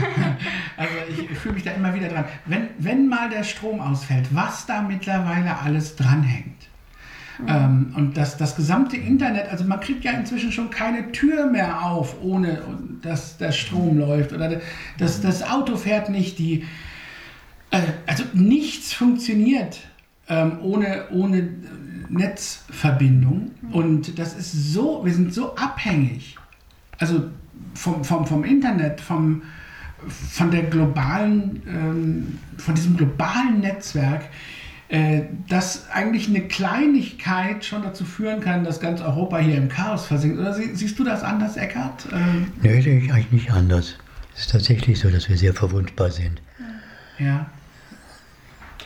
<laughs> also ich, fühle mich da immer wieder dran. Wenn, wenn mal der Strom ausfällt, was da mittlerweile alles dranhängt. Mhm. Und das, das gesamte Internet, also man kriegt ja inzwischen schon keine Tür mehr auf, ohne dass der Strom läuft. Oder das, das Auto fährt nicht, die, äh, also nichts funktioniert ähm, ohne, ohne Netzverbindung. Und das ist so, wir sind so abhängig, also vom, vom, vom Internet, vom, von der globalen, ähm, von diesem globalen Netzwerk, äh, dass eigentlich eine Kleinigkeit schon dazu führen kann, dass ganz Europa hier im Chaos versinkt. Oder sie, siehst du das anders, Eckart? Ähm, nee, sehe ich eigentlich nicht anders. Es ist tatsächlich so, dass wir sehr verwundbar sind. Ja.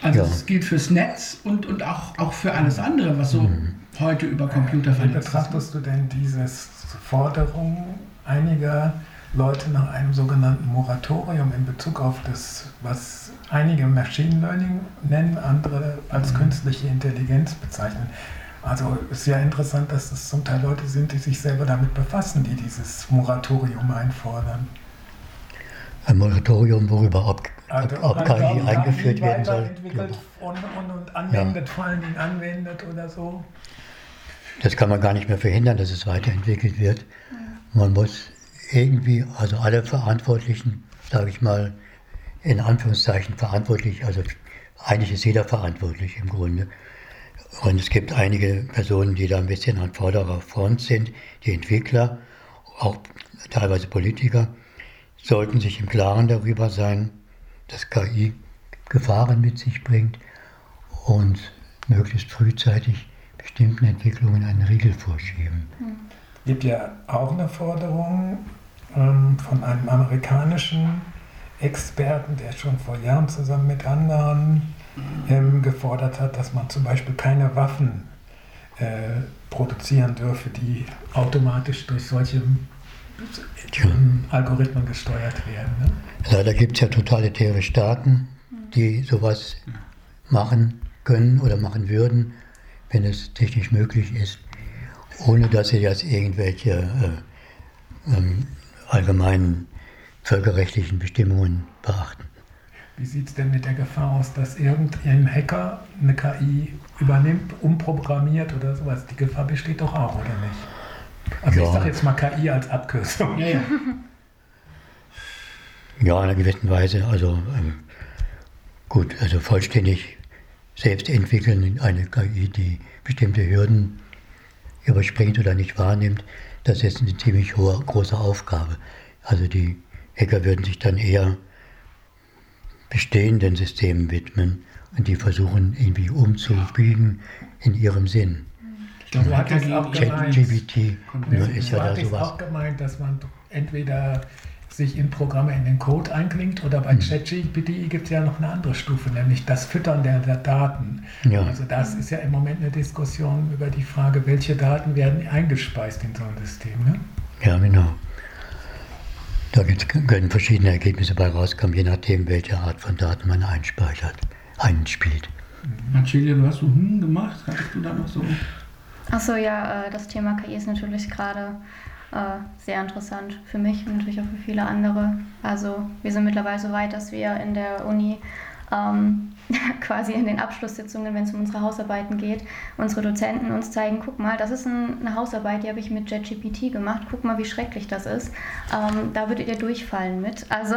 Also ja. das gilt fürs Netz und, und auch, auch für alles andere, was so mhm. heute über Computer vernetzt ist. Wie betrachtest du denn diese Forderung einiger Leute nach einem sogenannten Moratorium in Bezug auf das, was einige Machine Learning nennen, andere als mhm. künstliche Intelligenz bezeichnen? Also ist ja interessant, dass es zum Teil Leute sind, die sich selber damit befassen, die dieses Moratorium einfordern. Ein Moratorium, worüber ab also ob, ob KI eingeführt werden soll. Und, und, und anwendet, ja. vor allen Dingen anwendet oder so. Das kann man gar nicht mehr verhindern, dass es weiterentwickelt wird. Man muss irgendwie, also alle Verantwortlichen, sage ich mal, in Anführungszeichen verantwortlich, also eigentlich ist jeder verantwortlich im Grunde. Und es gibt einige Personen, die da ein bisschen an vorderer Front sind, die Entwickler, auch teilweise Politiker, sollten sich im Klaren darüber sein, dass KI Gefahren mit sich bringt und möglichst frühzeitig bestimmten Entwicklungen einen Riegel vorschieben. Es gibt ja auch eine Forderung von einem amerikanischen Experten, der schon vor Jahren zusammen mit anderen ähm, gefordert hat, dass man zum Beispiel keine Waffen äh, produzieren dürfe, die automatisch durch solche Tja. Algorithmen gesteuert werden. Ne? Leider gibt es ja totalitäre Staaten, die sowas machen können oder machen würden, wenn es technisch möglich ist, ohne dass sie jetzt irgendwelche äh, ähm, allgemeinen völkerrechtlichen Bestimmungen beachten. Wie sieht es denn mit der Gefahr aus, dass irgendein Hacker eine KI übernimmt, umprogrammiert oder sowas? Die Gefahr besteht doch auch, oder nicht? Also ja. ich sage jetzt mal KI als Abkürzung. Ja, ja. ja in einer gewissen Weise. Also ähm, gut, also vollständig selbst entwickeln eine KI, die bestimmte Hürden überspringt oder nicht wahrnimmt, das ist eine ziemlich hohe, große Aufgabe. Also die Hacker würden sich dann eher bestehenden Systemen widmen und die versuchen irgendwie umzubiegen in ihrem Sinn. Ich glaube, hat es auch gemeint, GBT ist ja da sowas. auch gemeint, dass man entweder sich in Programme in den Code einklingt. Oder bei ChatGPT gibt es ja noch eine andere Stufe, nämlich das Füttern der, der Daten. Ja. Also das ist ja im Moment eine Diskussion über die Frage, welche Daten werden eingespeist in so ein System. Ne? Ja, genau. Da können verschiedene Ergebnisse bei rauskommen, je nachdem, welche Art von Daten man einspeichert, einspielt. Marcelia, du hast so hm gemacht, hattest du da noch so? Achso, ja, äh, das Thema KI ist natürlich gerade äh, sehr interessant für mich und natürlich auch für viele andere. Also wir sind mittlerweile so weit, dass wir in der Uni ähm, <laughs> quasi in den Abschlusssitzungen, wenn es um unsere Hausarbeiten geht, unsere Dozenten uns zeigen, guck mal, das ist ein, eine Hausarbeit, die habe ich mit JetGPT gemacht, guck mal, wie schrecklich das ist. Ähm, da würdet ihr durchfallen mit. Also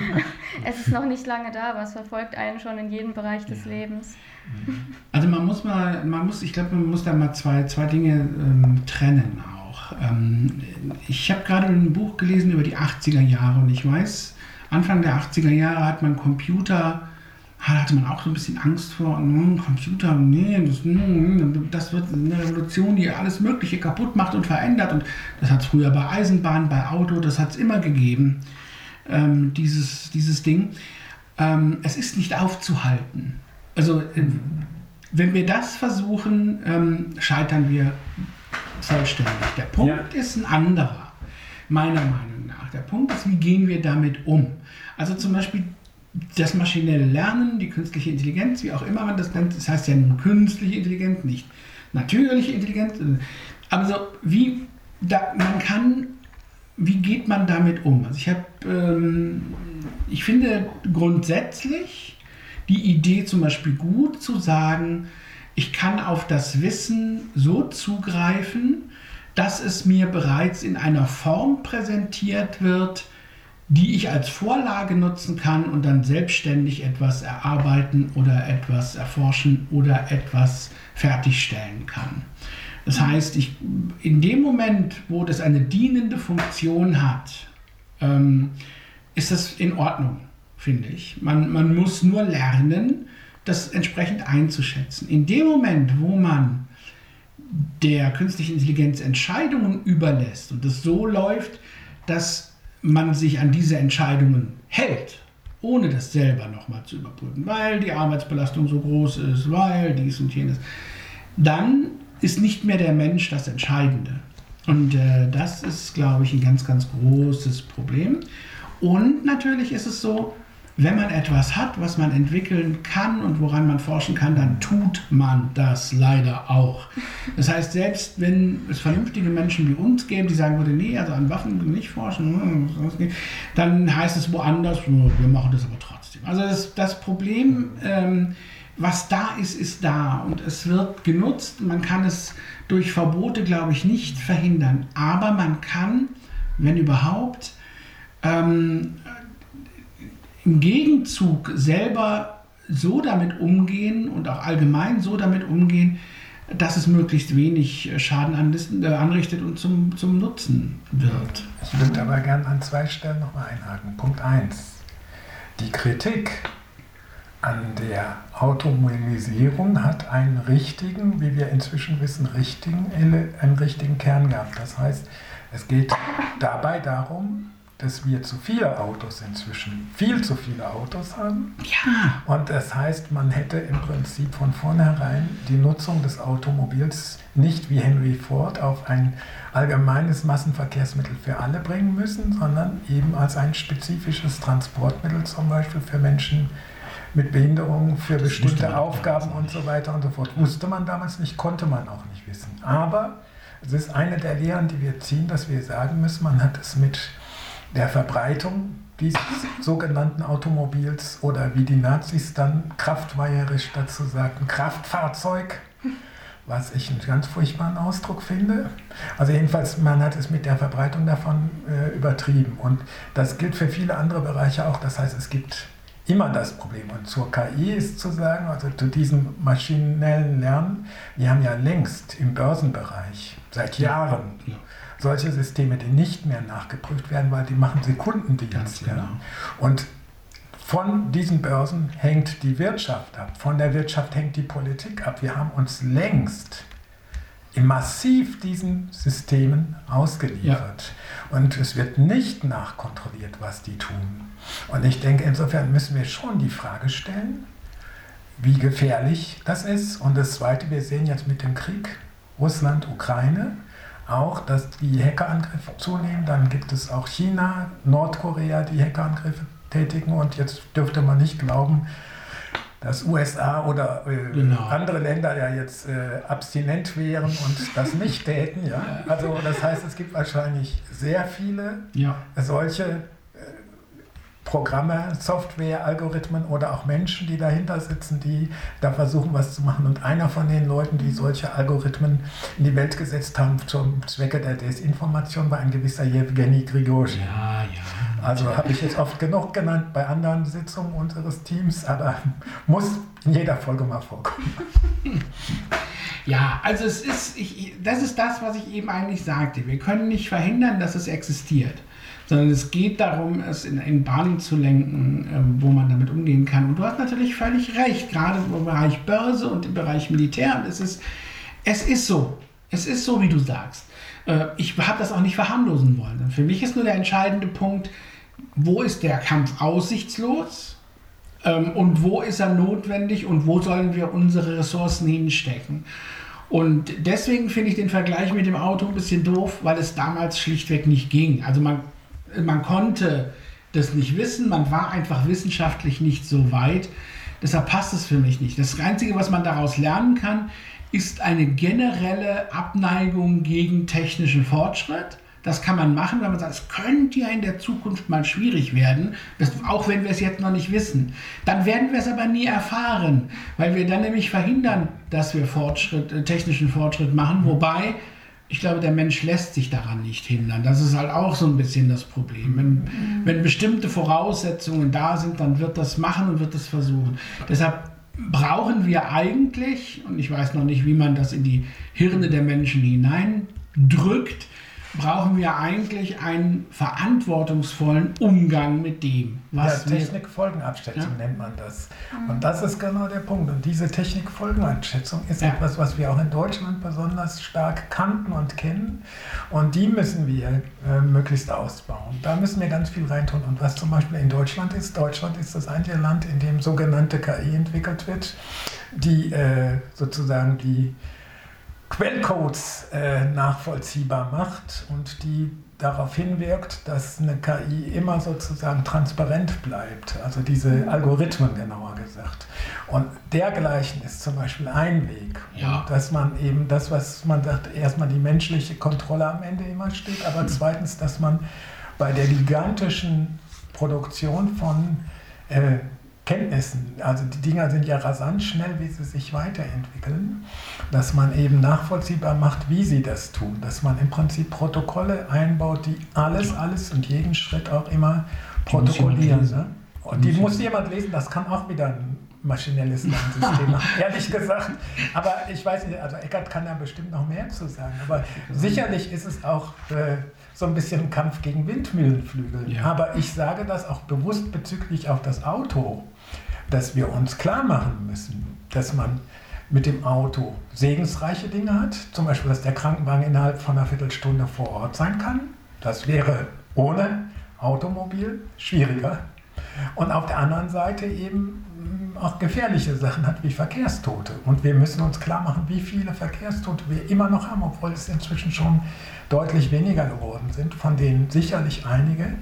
<laughs> es ist noch nicht lange da, aber es verfolgt einen schon in jedem Bereich des ja. Lebens. Also man muss mal, man muss, ich glaube, man muss da mal zwei, zwei Dinge ähm, trennen Ähm, ich habe gerade ein Buch gelesen über die 80er Jahre und ich weiß, Anfang der 80er Jahre hat man Computer hatte man auch so ein bisschen Angst vor, hm, Computer, nee, das, hm, das, wird eine Revolution, die alles Mögliche kaputt macht und verändert. Und das hat es früher bei Eisenbahn, bei Auto, das hat es immer gegeben, ähm, dieses, dieses Ding. Ähm, es ist nicht aufzuhalten. Also, äh, wenn wir das versuchen, ähm, scheitern wir vollständig. Der Punkt ja. ist ein anderer, meiner Meinung nach. Der Punkt ist, wie gehen wir damit um? Also zum Beispiel das maschinelle Lernen, die künstliche Intelligenz, wie auch immer man das nennt, das heißt ja nun künstliche Intelligenz, nicht natürliche Intelligenz. Also wie da, man kann, wie geht man damit um? Also ich habe, ähm, ich finde grundsätzlich die Idee zum Beispiel gut zu sagen, ich kann auf das Wissen so zugreifen, dass es mir bereits in einer Form präsentiert wird, die ich als Vorlage nutzen kann und dann selbstständig etwas erarbeiten oder etwas erforschen oder etwas fertigstellen kann. Das heißt, ich, in dem Moment, wo das eine dienende Funktion hat, ähm, ist das in Ordnung, finde ich. Man, man muss nur lernen, das entsprechend einzuschätzen. In dem Moment, wo man der künstlichen Intelligenz Entscheidungen überlässt und es so läuft, dass man sich an diese Entscheidungen hält, ohne das selber nochmal zu überprüfen, weil die Arbeitsbelastung so groß ist, weil dies und jenes, dann ist nicht mehr der Mensch das Entscheidende. Und äh, das ist, glaube ich, ein ganz, ganz großes Problem. Und natürlich ist es so, wenn man etwas hat, was man entwickeln kann und woran man forschen kann, dann tut man das leider auch. Das heißt, selbst wenn es vernünftige Menschen wie uns gäbe, die sagen würden, nee, also an Waffen nicht forschen, hm, dann heißt es woanders, wir machen das aber trotzdem. Also das, das Problem, ähm, was da ist, ist da und es wird genutzt. Man kann es durch Verbote, glaube ich, nicht verhindern, aber man kann, wenn überhaupt, ähm, im Gegenzug selber so damit umgehen und auch allgemein so damit umgehen, dass es möglichst wenig Schaden äh, anrichtet und zum, zum Nutzen wird. Ich würde aber gerne an zwei Stellen nochmal einhaken. Punkt 1. Die Kritik an der Automobilisierung hat einen richtigen, wie wir inzwischen wissen, richtigen, einen richtigen Kern gehabt. Das heißt, es geht dabei darum, dass wir zu viele Autos inzwischen, viel zu viele Autos haben. Ja. Und das heißt, man hätte im Prinzip von vornherein die Nutzung des Automobils nicht wie Henry Ford auf ein allgemeines Massenverkehrsmittel für alle bringen müssen, sondern eben als ein spezifisches Transportmittel zum Beispiel für Menschen mit Behinderungen, für das bestimmte Aufgaben und so weiter und so fort. Wusste man damals nicht, konnte man auch nicht wissen. Aber es ist eine der Lehren, die wir ziehen, dass wir sagen müssen, man hat es mit der Verbreitung dieses sogenannten Automobils oder wie die Nazis dann kraftweiherisch dazu sagten, Kraftfahrzeug, was ich einen ganz furchtbaren Ausdruck finde. Also jedenfalls, man hat es mit der Verbreitung davon äh, übertrieben. Und das gilt für viele andere Bereiche auch. Das heißt, es gibt immer das Problem. Und zur KI ist zu sagen, also zu diesem maschinellen Lernen, wir haben ja längst im Börsenbereich seit Jahren ja solche Systeme, die nicht mehr nachgeprüft werden, weil die machen Sekundendienst. Genau. Ja. Und von diesen Börsen hängt die Wirtschaft ab, von der Wirtschaft hängt die Politik ab. Wir haben uns längst massiv diesen Systemen ausgeliefert. Ja. Und es wird nicht nachkontrolliert, was die tun. Und ich denke, insofern müssen wir schon die Frage stellen, wie gefährlich das ist. Und das Zweite, wir sehen jetzt mit dem Krieg Russland, Ukraine, auch, dass die Hackerangriffe zunehmen. Dann gibt es auch China, Nordkorea, die Hackerangriffe tätigen. Und jetzt dürfte man nicht glauben, dass USA oder äh, genau. andere Länder ja jetzt äh, abstinent wären und <laughs> das nicht täten. Ja? Also das heißt, es gibt wahrscheinlich sehr viele ja. solche Programme, Software, Algorithmen oder auch Menschen, die dahinter sitzen, die da versuchen, was zu machen. Und einer von den Leuten, die solche Algorithmen in die Welt gesetzt haben zum Zwecke der Desinformation, war ein gewisser Jewgeni Grigorji. Ja, ja. Also habe ich jetzt oft genug genannt bei anderen Sitzungen unseres Teams, aber muss in jeder Folge mal vorkommen. <laughs> Ja, also es ist, ich, das ist das, was ich eben eigentlich sagte. Wir können nicht verhindern, dass es existiert sondern es geht darum, es in, in Bahnen zu lenken, äh, wo man damit umgehen kann. Und du hast natürlich völlig recht, gerade im Bereich Börse und im Bereich Militär. Es ist, es ist so. Es ist so, wie du sagst. Äh, ich habe das auch nicht verharmlosen wollen. Für mich ist nur der entscheidende Punkt, wo ist der Kampf aussichtslos ähm, und wo ist er notwendig und wo sollen wir unsere Ressourcen hinstecken. Und deswegen finde ich den Vergleich mit dem Auto ein bisschen doof, weil es damals schlichtweg nicht ging. Also man man konnte das nicht wissen, man war einfach wissenschaftlich nicht so weit. Deshalb passt es für mich nicht. Das Einzige, was man daraus lernen kann, ist eine generelle Abneigung gegen technischen Fortschritt. Das kann man machen, wenn man sagt, es könnte ja in der Zukunft mal schwierig werden, auch wenn wir es jetzt noch nicht wissen. Dann werden wir es aber nie erfahren, weil wir dann nämlich verhindern, dass wir Fortschritt, äh, technischen Fortschritt machen. Wobei ich glaube, der Mensch lässt sich daran nicht hindern. Das ist halt auch so ein bisschen das Problem. Wenn, mhm. wenn bestimmte Voraussetzungen da sind, dann wird das machen und wird das versuchen. Deshalb brauchen wir eigentlich, und ich weiß noch nicht, wie man das in die Hirne der Menschen hineindrückt, brauchen wir eigentlich einen verantwortungsvollen Umgang mit dem, was ja, Technikfolgenabschätzung ja. nennt man das. Und das ist genau der Punkt. Und diese Technikfolgenabschätzung ist ja. etwas, was wir auch in Deutschland besonders stark kannten und kennen. Und die müssen wir äh, möglichst ausbauen. Da müssen wir ganz viel reintun. Und was zum Beispiel in Deutschland ist, Deutschland ist das einzige Land, in dem sogenannte KI entwickelt wird, die äh, sozusagen die Quellcodes äh, nachvollziehbar macht und die darauf hinwirkt, dass eine KI immer sozusagen transparent bleibt, also diese Algorithmen genauer gesagt. Und dergleichen ist zum Beispiel ein Weg, ja. dass man eben das, was man sagt, erstmal die menschliche Kontrolle am Ende immer steht, aber zweitens, dass man bei der gigantischen Produktion von äh, Kenntnissen, also die Dinger sind ja rasant schnell, wie sie sich weiterentwickeln, dass man eben nachvollziehbar macht, wie sie das tun, dass man im Prinzip Protokolle einbaut, die alles, alles und jeden Schritt auch immer protokollieren. Ne? Und die muss jemand lesen, das kann auch wieder ein maschinelles Lernsystem, <laughs> ehrlich gesagt. Aber ich weiß nicht, also Eckert kann da bestimmt noch mehr zu sagen, aber sicherlich ist es auch... Äh, so ein bisschen Kampf gegen Windmühlenflügel. Ja. Aber ich sage das auch bewusst bezüglich auf das Auto dass wir uns klar machen müssen, dass man mit dem Auto segensreiche Dinge hat, zum Beispiel, dass der Krankenwagen innerhalb von einer Viertelstunde vor Ort sein kann. Das wäre ohne Automobil schwieriger. Und auf der anderen Seite eben mm, auch gefährliche Sachen hat wie Verkehrstote. Und wir müssen uns klar machen, wie viele Verkehrstote wir immer noch haben, obwohl es inzwischen schon deutlich weniger geworden sind, von denen sicherlich einige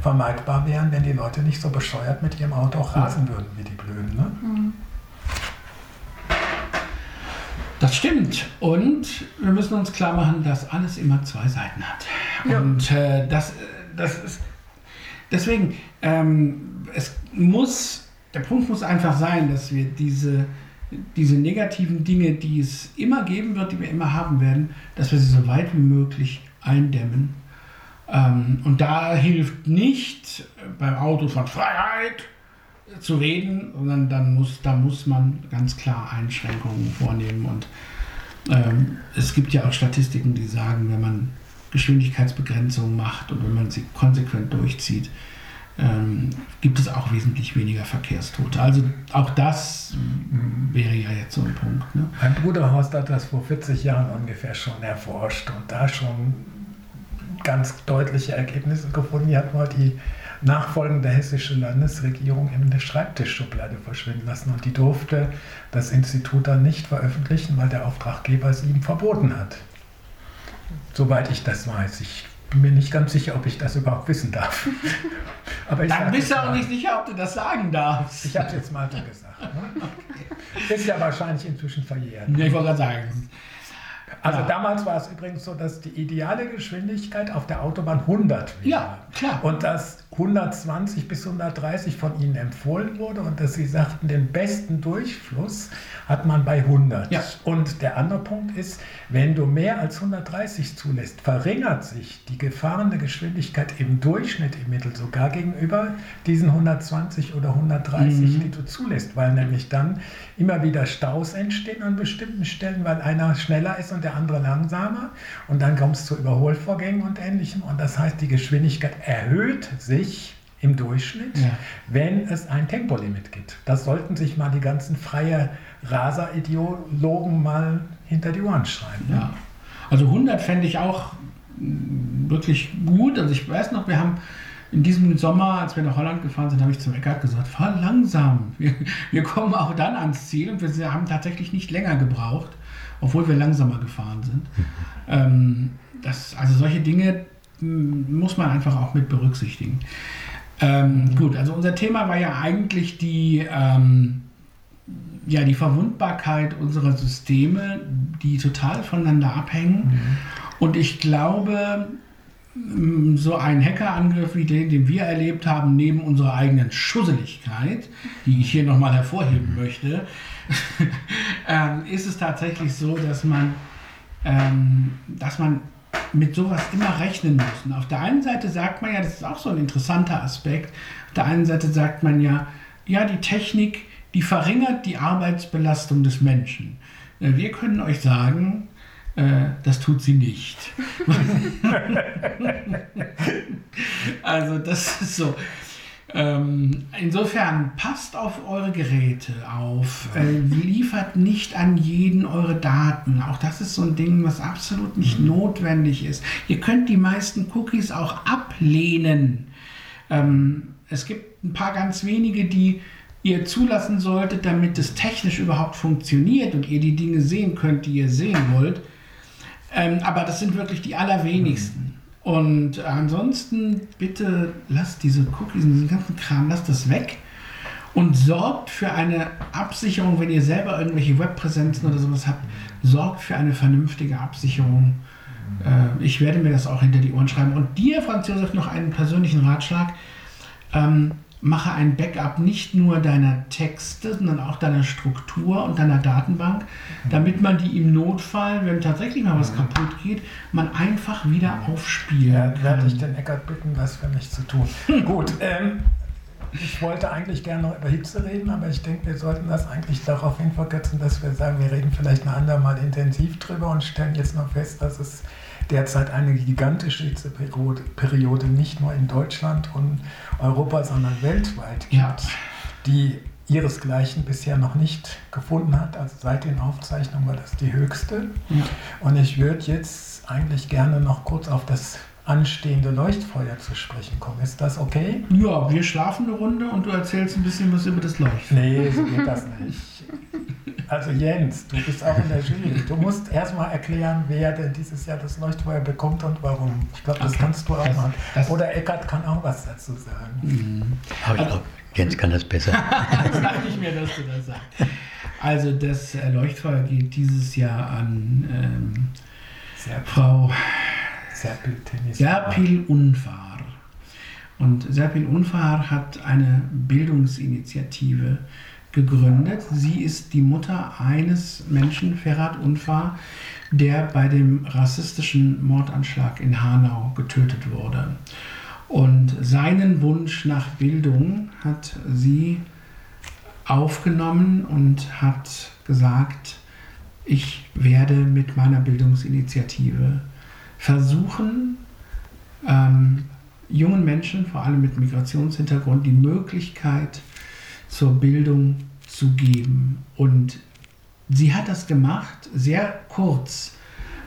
vermeidbar wären, wenn die Leute nicht so bescheuert mit ihrem Auto auch rasen würden wie die Blöden. Ne? Mhm. Das stimmt. Und wir müssen uns klar machen, dass alles immer zwei Seiten hat. Ja. Und äh, das, das ist. Deswegen, ähm, es muss, der Punkt muss einfach sein, dass wir diese, diese negativen Dinge, die es immer geben wird, die wir immer haben werden, dass wir sie so weit wie möglich eindämmen ähm, und da hilft nicht beim Auto von Freiheit zu reden, sondern dann muss, da muss man ganz klar Einschränkungen vornehmen. Und ähm, es gibt ja auch Statistiken, die sagen, wenn man Geschwindigkeitsbegrenzungen macht und wenn man sie konsequent durchzieht, ähm, gibt es auch wesentlich weniger Verkehrstote. Also auch das wäre ja jetzt so ein Punkt. Ne? Mein Bruder Horst hat das vor 40 Jahren ungefähr schon erforscht und da schon ganz deutliche Ergebnisse gefunden. Hier hat mal die nachfolgende hessische Landesregierung in der Schreibtischschublade verschwinden lassen und die durfte das Institut dann nicht veröffentlichen, weil der Auftraggeber es ihm verboten hat. Soweit ich das weiß. Ich bin mir nicht ganz sicher, ob ich das überhaupt wissen darf. <laughs> Aber ich Dann bist du auch nicht sicher, ob du das sagen darfst. Ich habe es jetzt mal so gesagt. Ne? <laughs> Ist ja wahrscheinlich inzwischen verjährt. Nee, ich wollte gerade sagen. Also damals war es übrigens so, dass die ideale Geschwindigkeit auf der Autobahn 100 wäre. Ja, klar. Und dass 120 bis 130 von Ihnen empfohlen wurde und dass Sie sagten, den besten Durchfluss hat man bei 100. Ja. Und der andere Punkt ist, wenn du mehr als 130 zulässt, verringert sich die gefahrene Geschwindigkeit im Durchschnitt im Mittel sogar gegenüber diesen 120 oder 130, mhm. die du zulässt, weil nämlich dann immer wieder Staus entstehen an bestimmten Stellen, weil einer schneller ist und der andere langsamer und dann kommst du zu Überholvorgängen und ähnlichem und das heißt, die Geschwindigkeit erhöht sich im Durchschnitt, ja. wenn es ein Tempolimit gibt. Das sollten sich mal die ganzen freie Raser-Ideologen mal hinter die Ohren schreiben. Ne? Ja. Also 100 fände ich auch wirklich gut. Also ich weiß noch, wir haben in diesem Sommer, als wir nach Holland gefahren sind, habe ich zum Eckart gesagt, fahr langsam. Wir, wir kommen auch dann ans Ziel und wir haben tatsächlich nicht länger gebraucht, obwohl wir langsamer gefahren sind. ähm, das, also solche Dinge muss man einfach auch mit berücksichtigen. Ähm, gut, also unser Thema war ja eigentlich die, ähm, ja, die Verwundbarkeit unserer Systeme, die total voneinander abhängen. Mhm. Und ich glaube, so ein Hackerangriff wie den, den wir erlebt haben, neben unserer eigenen Schusseligkeit, die ich hier nochmal hervorheben möchte, <laughs> ähm, ist es tatsächlich so, dass man, ähm, dass man mit sowas immer rechnen müssen. Auf der einen Seite sagt man ja, das ist auch so ein interessanter Aspekt, auf der einen Seite sagt man ja, ja, die Technik, die verringert die Arbeitsbelastung des Menschen. Äh, wir können euch sagen, äh, das tut sie nicht. <laughs> <laughs> also das ist so. Ähm, insofern passt auf eure Geräte auf, äh, liefert nicht an jeden eure Daten. Auch das ist so ein Ding, was absolut nicht mhm. notwendig ist. Ihr könnt die meisten Cookies auch ablehnen. Ähm, es gibt ein paar ganz wenige, die ihr zulassen solltet, damit es technisch überhaupt funktioniert und ihr die Dinge sehen könnt, die ihr sehen wollt. Ähm, aber das sind wirklich die allerwenigsten. Mhm. Und ansonsten bitte lasst diese Cookies und diesen ganzen Kram, lasst das weg und sorgt für eine Absicherung, wenn ihr selber irgendwelche Webpräsenzen oder sowas habt, sorgt für eine vernünftige Absicherung. Äh, ich werde mir das auch hinter die Ohren schreiben. Und dir, Franz Josef, noch einen persönlichen Ratschlag. Ähm, mache ein Backup nicht nur deiner Texte, sondern auch deiner Struktur und deiner Datenbank, damit man die im Notfall, wenn tatsächlich mal was kaputt geht, man einfach wieder aufspielen ja, kann. werde ich den Eckert bitten, das für mich zu tun. <laughs> Gut, ähm, ich wollte eigentlich gerne noch über Hitze reden, aber ich denke, wir sollten das eigentlich darauf hinverkürzen, dass wir sagen, wir reden vielleicht ein andermal intensiv drüber und stellen jetzt noch fest, dass es derzeit eine gigantische Hitzeperiode nicht nur in Deutschland und Europa, sondern weltweit gibt, ja. die ihresgleichen bisher noch nicht gefunden hat. Also seit den Aufzeichnungen war das die höchste. Ja. Und ich würde jetzt eigentlich gerne noch kurz auf das anstehende Leuchtfeuer zu sprechen kommen. Ist das okay? Ja, wir schlafen eine Runde und du erzählst ein bisschen was über das Leuchtfeuer. Nee, so geht das nicht. Also Jens, du bist auch in der Jury. Du musst erstmal erklären, wer denn dieses Jahr das Leuchtfeuer bekommt und warum. Ich glaube, das okay. kannst du auch das, machen. Das Oder Eckart kann auch was dazu sagen. Mhm. Aber ich glaube, Jens kann das besser. <laughs> das dachte ich mir, dass du das sagst. Also das äh, Leuchtfeuer geht dieses Jahr an ähm, Frau Serpil, Serpil Unfar. Und Serpil Unfar hat eine Bildungsinitiative gegründet. Sie ist die Mutter eines Menschen, Ferhat Unfar, der bei dem rassistischen Mordanschlag in Hanau getötet wurde. Und seinen Wunsch nach Bildung hat sie aufgenommen und hat gesagt, ich werde mit meiner Bildungsinitiative versuchen, ähm, jungen Menschen, vor allem mit Migrationshintergrund, die Möglichkeit zur Bildung zu geben. Und sie hat das gemacht, sehr kurz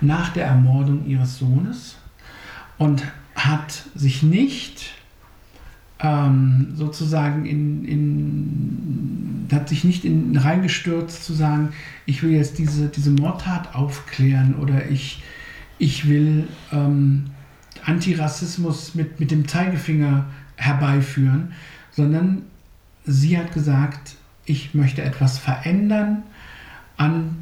nach der Ermordung ihres Sohnes und hat sich nicht ähm, sozusagen in, in, hat sich nicht in, reingestürzt zu sagen, ich will jetzt diese, diese Mordtat aufklären oder ich, ich will ähm, Antirassismus mit, mit dem Zeigefinger herbeiführen, sondern sie hat gesagt, ich möchte etwas verändern an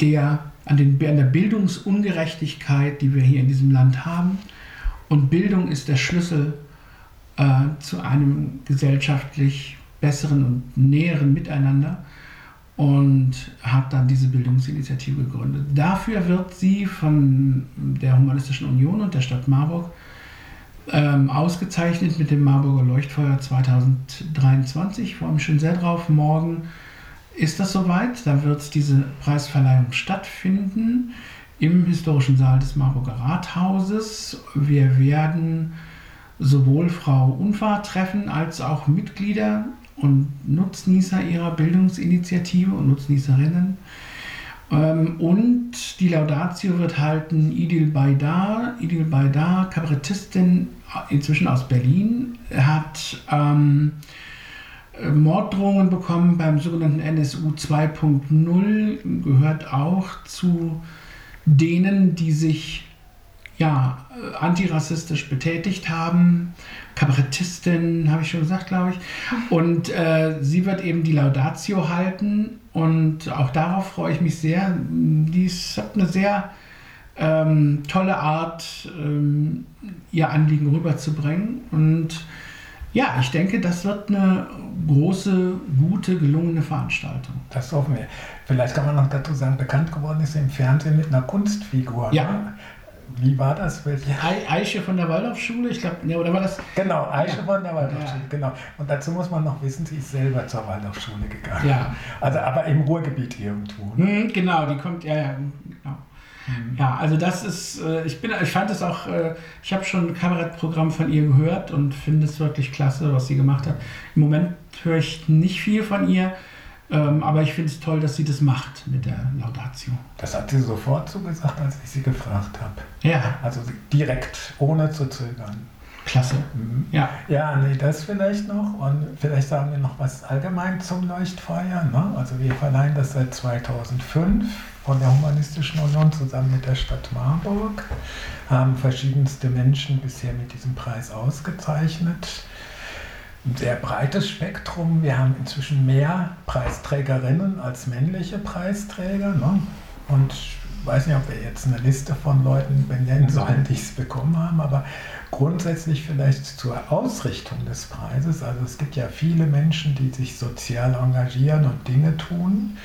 der, an, den, an der Bildungsungerechtigkeit, die wir hier in diesem Land haben. Und Bildung ist der Schlüssel äh, zu einem gesellschaftlich besseren und näheren Miteinander und hat dann diese Bildungsinitiative gegründet. Dafür wird sie von der Humanistischen Union und der Stadt Marburg ähm, ausgezeichnet mit dem Marburger Leuchtfeuer 2023. Ich freue mich schon sehr drauf. Morgen ist das soweit. Da wird diese Preisverleihung stattfinden im historischen Saal des Marburger Rathauses. Wir werden sowohl Frau Unfahrt treffen als auch Mitglieder und Nutznießer ihrer Bildungsinitiative und Nutznießerinnen. Ähm, und die Laudatio wird halten Idil Baydar. Idil Baydar, Kabarettistin, inzwischen aus Berlin, hat ähm, Morddrohungen bekommen beim sogenannten NSU 2.0, gehört auch zu denen, die sich ja, antirassistisch betätigt haben. Kabarettistin, habe ich schon gesagt, glaube ich. Und äh, sie wird eben die Laudatio halten und auch darauf freue ich mich sehr. Die hat eine sehr ähm, tolle Art, ähm, ihr Anliegen rüberzubringen. Und ja, ich denke, das wird eine große, gute, gelungene Veranstaltung. Das hoffen wir. Vielleicht kann man noch dazu sagen, bekannt geworden ist sie im Fernsehen mit einer Kunstfigur. Ja. Ne? Wie war das? Welche? Eiche von der Waldorfschule, ich glaube, ne, oder war das? Genau, Eiche Ja. von der Waldorfschule, Ja. genau. Und dazu muss man noch wissen, sie ist selber zur Waldorfschule gegangen. Ja. Also aber im Ruhrgebiet irgendwo. Ne? Hm, genau, die kommt, ja, ja, genau. Ja, also das ist, äh, ich bin, ich fand es auch, äh, ich habe schon ein Kabarettprogramm von ihr gehört und finde es wirklich klasse, was sie gemacht hat. Im Moment höre ich nicht viel von ihr, ähm, aber ich finde es toll, dass sie das macht mit der Laudatio. Das hat sie sofort zugesagt, als ich sie gefragt habe. Ja, Also direkt, ohne zu zögern. klasse. Mhm. Ja, Ja, nee, das vielleicht noch. Und vielleicht sagen wir noch was allgemein zum Leuchtfeuer. Ne? Also wir verleihen das seit 2005 von der Humanistischen Union zusammen mit der Stadt Marburg. Haben verschiedenste Menschen bisher mit diesem Preis ausgezeichnet. Sehr breites Spektrum. Wir haben inzwischen mehr Preisträgerinnen als männliche Preisträger. Ne? Und ich weiß nicht, ob wir jetzt eine Liste von Leuten benennen sollen, die es bekommen haben, aber grundsätzlich vielleicht zur Ausrichtung des Preises. Also es gibt ja viele Menschen, die sich sozial engagieren und Dinge tun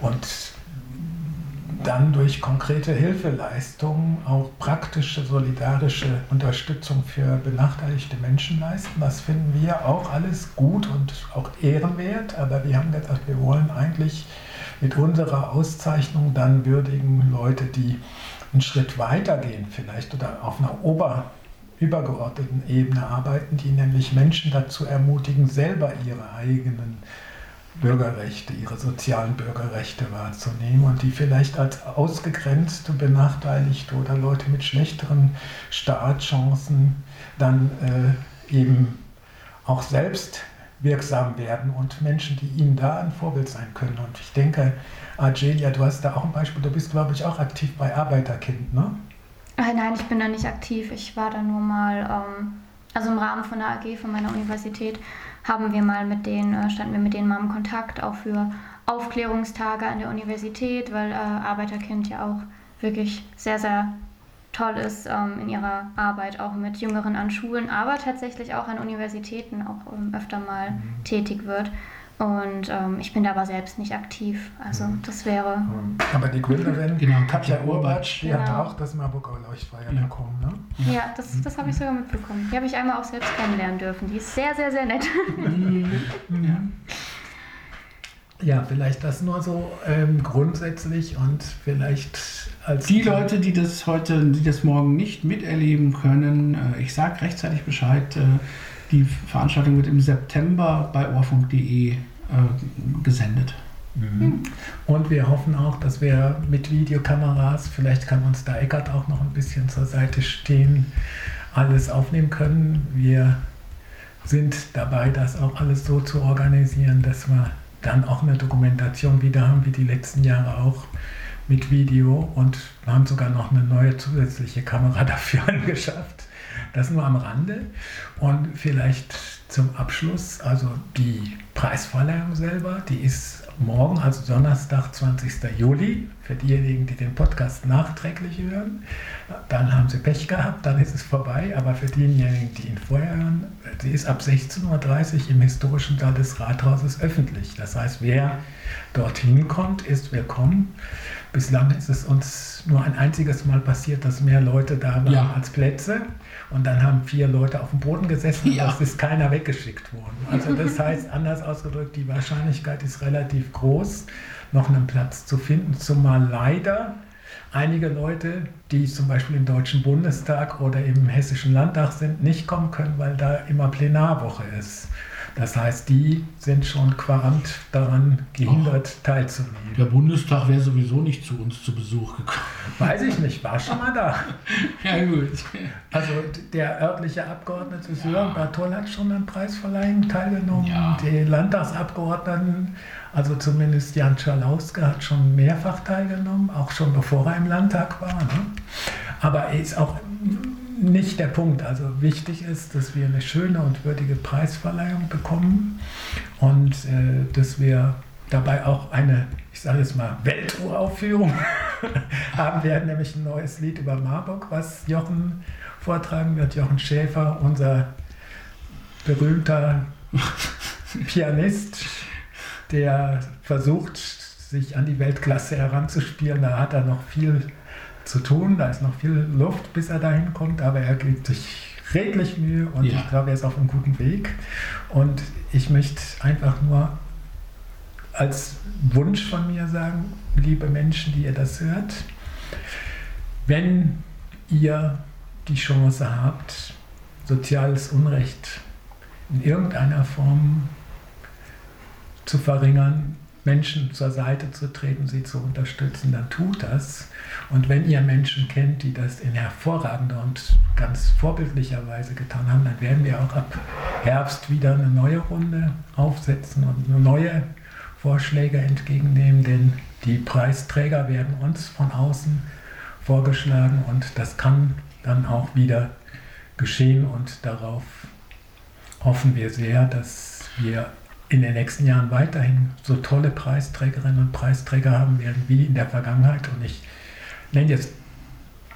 und dann durch konkrete Hilfeleistungen auch praktische, solidarische Unterstützung für benachteiligte Menschen leisten. Das finden wir auch alles gut und auch ehrenwert, aber wir haben gesagt, wir wollen eigentlich mit unserer Auszeichnung dann würdigen Leute, die einen Schritt weiter gehen vielleicht oder auf einer Ober übergeordneten Ebene arbeiten, die nämlich Menschen dazu ermutigen, selber ihre eigenen Bürgerrechte, ihre sozialen Bürgerrechte wahrzunehmen und die vielleicht als ausgegrenzte, benachteiligte oder Leute mit schlechteren Startchancen dann äh, eben auch selbst wirksam werden und Menschen, die ihnen da ein Vorbild sein können. Und ich denke, Argelia, du hast da auch ein Beispiel, du bist, glaube ich, auch aktiv bei Arbeiterkind, ne? Äh, nein, ich bin da nicht aktiv. Ich war da nur mal, ähm, also im Rahmen von der AG von meiner Universität haben wir mal mit denen, äh, standen wir mit denen mal im Kontakt, auch für Aufklärungstage an der Universität, weil äh, Arbeiterkind ja auch wirklich sehr, sehr toll ist ähm, in ihrer Arbeit, auch mit Jüngeren an Schulen, aber tatsächlich auch an Universitäten auch ähm, öfter mal tätig wird. Und ähm, ich bin da aber selbst nicht aktiv. Also das wäre. Aber die Gründerin, Genau, Katja Urbatsch, die hat Genau. auch das Marburger Leuchtfeuer Ja. bekommen, ne? Ja, das, das habe ich sogar mitbekommen. Die habe ich einmal auch selbst kennenlernen dürfen. Die ist sehr, sehr, sehr nett. <laughs> ja. Ja, vielleicht das nur so ähm, grundsätzlich und vielleicht als. Die Leute, die das heute, die das morgen nicht miterleben können, äh, ich sage rechtzeitig Bescheid. Äh, die Veranstaltung wird im September bei ohrfunk.de äh, gesendet. Mhm. Und wir hoffen auch, dass wir mit Videokameras, vielleicht kann uns da Eckert auch noch ein bisschen zur Seite stehen, alles aufnehmen können. Wir sind dabei, das auch alles so zu organisieren, dass wir dann auch eine Dokumentation wieder haben, wie die letzten Jahre auch mit Video und wir haben sogar noch eine neue zusätzliche Kamera <laughs> dafür angeschafft. Das nur am Rande. Und vielleicht zum Abschluss, also die Preisverleihung selber, die ist morgen, also Donnerstag, 20. Juli, für diejenigen, die den Podcast nachträglich hören. Dann haben sie Pech gehabt, dann ist es vorbei. Aber für diejenigen, die ihn vorher hören, sie ist ab 16.30 Uhr im historischen Saal des Rathauses öffentlich. Das heißt, wer dorthin kommt, ist willkommen. Bislang ist es uns nur ein einziges Mal passiert, dass mehr Leute da waren ja. als Plätze. Und dann haben vier Leute auf dem Boden gesessen ja. und es ist keiner weggeschickt worden. Also das <laughs> heißt, anders ausgedrückt, die Wahrscheinlichkeit ist relativ groß, noch einen Platz zu finden, zumal leider einige Leute, die zum Beispiel im Deutschen Bundestag oder im Hessischen Landtag sind, nicht kommen können, weil da immer Plenarwoche ist. Das heißt, die sind schon qualmt daran gehindert, Ach, teilzunehmen. Der Bundestag wäre sowieso nicht zu uns zu Besuch gekommen. Weiß ich nicht, war schon mal da. <laughs> ja, gut. Also der örtliche Abgeordnete Sören ja. Bartol hat schon an Preisverleihungen teilgenommen. Ja. Die Landtagsabgeordneten, also zumindest Jan Schalauske, hat schon mehrfach teilgenommen, auch schon bevor er im Landtag war. Ne? Aber er ist auch nicht der Punkt. Also wichtig ist, dass wir eine schöne und würdige Preisverleihung bekommen und äh, dass wir dabei auch eine, ich sage jetzt mal, Welturaufführung <laughs> haben werden, nämlich ein neues Lied über Marburg, was Jochen vortragen wird. Jochen Schäfer, unser berühmter <laughs> Pianist, der versucht, sich an die Weltklasse heranzuspielen. Da hat er noch viel zu tun. Da ist noch viel Luft, bis er dahin kommt, aber er gibt sich redlich Mühe und ja. ich glaube, er ist auf einem guten Weg. Und ich möchte einfach nur als Wunsch von mir sagen, liebe Menschen, die ihr das hört, wenn ihr die Chance habt, soziales Unrecht in irgendeiner Form zu verringern, Menschen zur Seite zu treten, sie zu unterstützen, dann tut das. Und wenn ihr Menschen kennt, die das in hervorragender und ganz vorbildlicher Weise getan haben, dann werden wir auch ab Herbst wieder eine neue Runde aufsetzen und neue Vorschläge entgegennehmen, denn die Preisträger werden uns von außen vorgeschlagen und das kann dann auch wieder geschehen und darauf hoffen wir sehr, dass wir in den nächsten Jahren weiterhin so tolle Preisträgerinnen und Preisträger haben werden wie in der Vergangenheit. Und ich nenne jetzt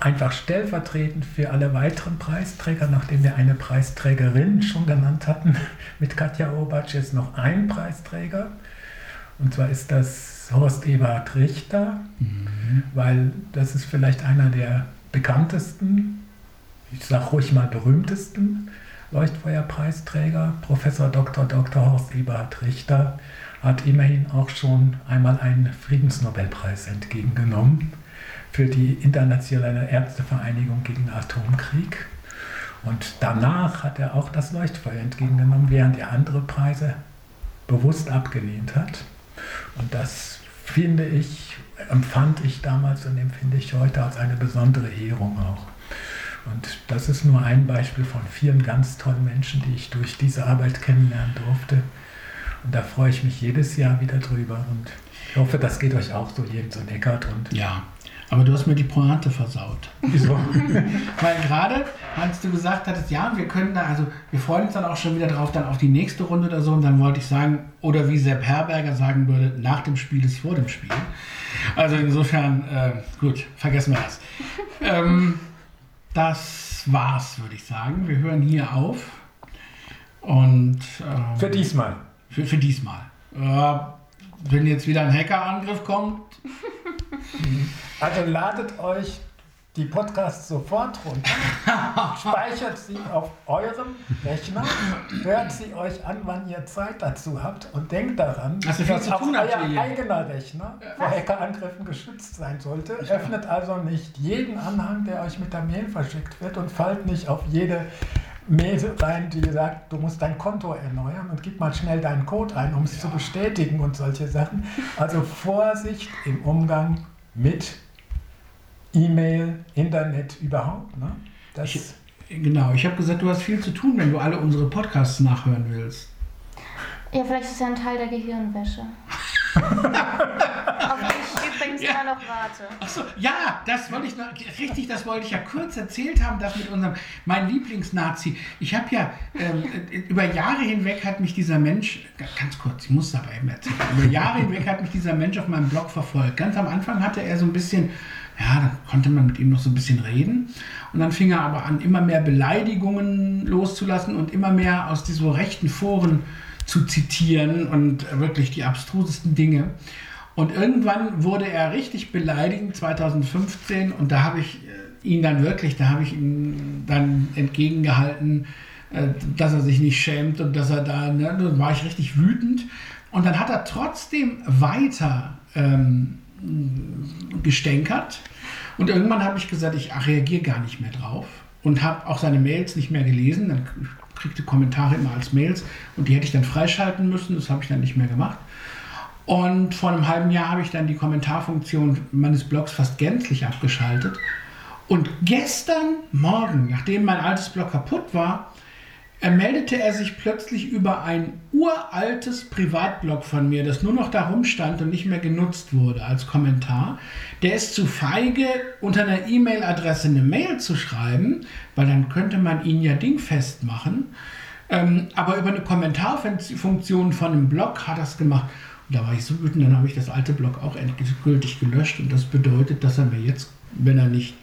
einfach stellvertretend für alle weiteren Preisträger, nachdem wir eine Preisträgerin schon genannt hatten, <laughs> mit Katja Obatsch jetzt noch ein Preisträger. Und zwar ist das Horst Eberhard Richter, mhm. weil das ist vielleicht einer der bekanntesten, ich sage ruhig mal berühmtesten Leuchtfeuerpreisträger, Professor Dr. Dr. Horst Eberhard Richter, hat immerhin auch schon einmal einen Friedensnobelpreis entgegengenommen für die Internationale Ärztevereinigung gegen Atomkrieg. Und danach hat er auch das Leuchtfeuer entgegengenommen, während er andere Preise bewusst abgelehnt hat. Und das finde ich, empfand ich damals und empfinde ich heute als eine besondere Ehrung auch. Und das ist nur ein Beispiel von vielen ganz tollen Menschen, die ich durch diese Arbeit kennenlernen durfte. Und da freue ich mich jedes Jahr wieder drüber. Und ich hoffe, das geht euch auch so, Jens und Eckart. Und ja, aber du hast mir die Pointe versaut. Wieso? <laughs> Weil gerade, als du gesagt hattest, ja, wir können da, also wir freuen uns dann auch schon wieder drauf, dann auf die nächste Runde oder so. Und dann wollte ich sagen, oder wie Sepp Herberger sagen würde, nach dem Spiel ist vor dem Spiel. Also insofern, äh, gut, vergessen wir das. <laughs> ähm, das war's, würde ich sagen. Wir hören hier auf. Und ähm, für diesmal. Für, für diesmal. Äh, wenn jetzt wieder ein Hackerangriff kommt. <laughs> Also ladet euch die Podcasts sofort runter, <laughs> speichert sie auf eurem Rechner, hört sie euch an, wann ihr Zeit dazu habt und denkt daran, viel dass zu auch tun, euer Atelier? eigener Rechner vor Hackerangriffen geschützt sein sollte. Öffnet also nicht jeden Anhang, der euch mit der Mail verschickt wird und fallt nicht auf jede Mail rein, die sagt, du musst dein Konto erneuern und gib mal schnell deinen Code ein, um es zu bestätigen und solche Sachen. Also Vorsicht im Umgang mit E-Mail, Internet überhaupt. Ne? Das, Ich- Genau, ich habe gesagt, du hast viel zu tun, wenn du alle unsere Podcasts nachhören willst. Ja, vielleicht ist es ja ein Teil der Gehirnwäsche. Auf die ich übrigens immer noch warte. Achso, ja, das wollte ich noch, richtig, das wollte ich ja kurz erzählt haben, das mit unserem, mein Lieblingsnazi. Ich habe ja, ähm, über Jahre hinweg hat mich dieser Mensch, ga- ganz kurz, ich muss es aber eben erzählen, über Jahre hinweg hat mich dieser Mensch auf meinem Blog verfolgt. Ganz am Anfang hatte er so ein bisschen, ja, da konnte man mit ihm noch so ein bisschen reden. Und dann fing er aber an, immer mehr Beleidigungen loszulassen und immer mehr aus diesen rechten Foren zu zitieren und wirklich die abstrusesten Dinge. Und irgendwann wurde er richtig beleidigend, 2015, und da habe ich äh, ihn dann wirklich, da habe ich ihm dann entgegengehalten, äh, dass er sich nicht schämt und dass er da, ne, da war ich richtig wütend. Und dann hat er trotzdem weiter ähm, gestänkert. Und irgendwann habe ich gesagt, ich reagiere gar nicht mehr drauf und habe auch seine Mails nicht mehr gelesen. Dann kriegte Kommentare immer als Mails und die hätte ich dann freischalten müssen. Das habe ich dann nicht mehr gemacht. Und vor einem halben Jahr habe ich dann die Kommentarfunktion meines Blogs fast gänzlich abgeschaltet. Und gestern Morgen, nachdem mein altes Blog kaputt war, meldete er sich plötzlich über ein uraltes Privatblog von mir, das nur noch da rumstand und nicht mehr genutzt wurde als Kommentar. Der ist zu feige, unter einer E-Mail-Adresse eine Mail zu schreiben, weil dann könnte man ihn ja dingfest machen. Ähm, aber über eine Kommentarfunktion von einem Blog hat er es gemacht. Und da war ich so wütend, dann habe ich das alte Blog auch endgültig gelöscht. Und das bedeutet, dass er mir jetzt, wenn er nicht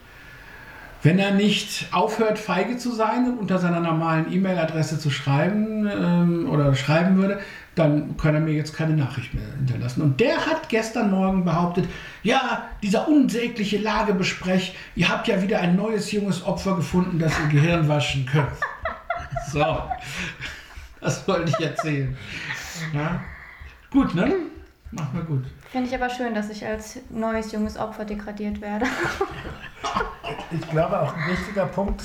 wenn er nicht aufhört, feige zu sein und unter seiner normalen E-Mail-Adresse zu schreiben ähm, oder schreiben würde, dann kann er mir jetzt keine Nachricht mehr hinterlassen. Und der hat gestern Morgen behauptet, ja, dieser unsägliche Lagebesprech, ihr habt ja wieder ein neues junges Opfer gefunden, das ihr Gehirn waschen könnt. <laughs> So, das wollte ich erzählen. Ja. Gut, ne? Macht mal gut. Finde ich aber schön, dass ich als neues junges Opfer degradiert werde. <laughs> ich glaube auch ein wichtiger Punkt,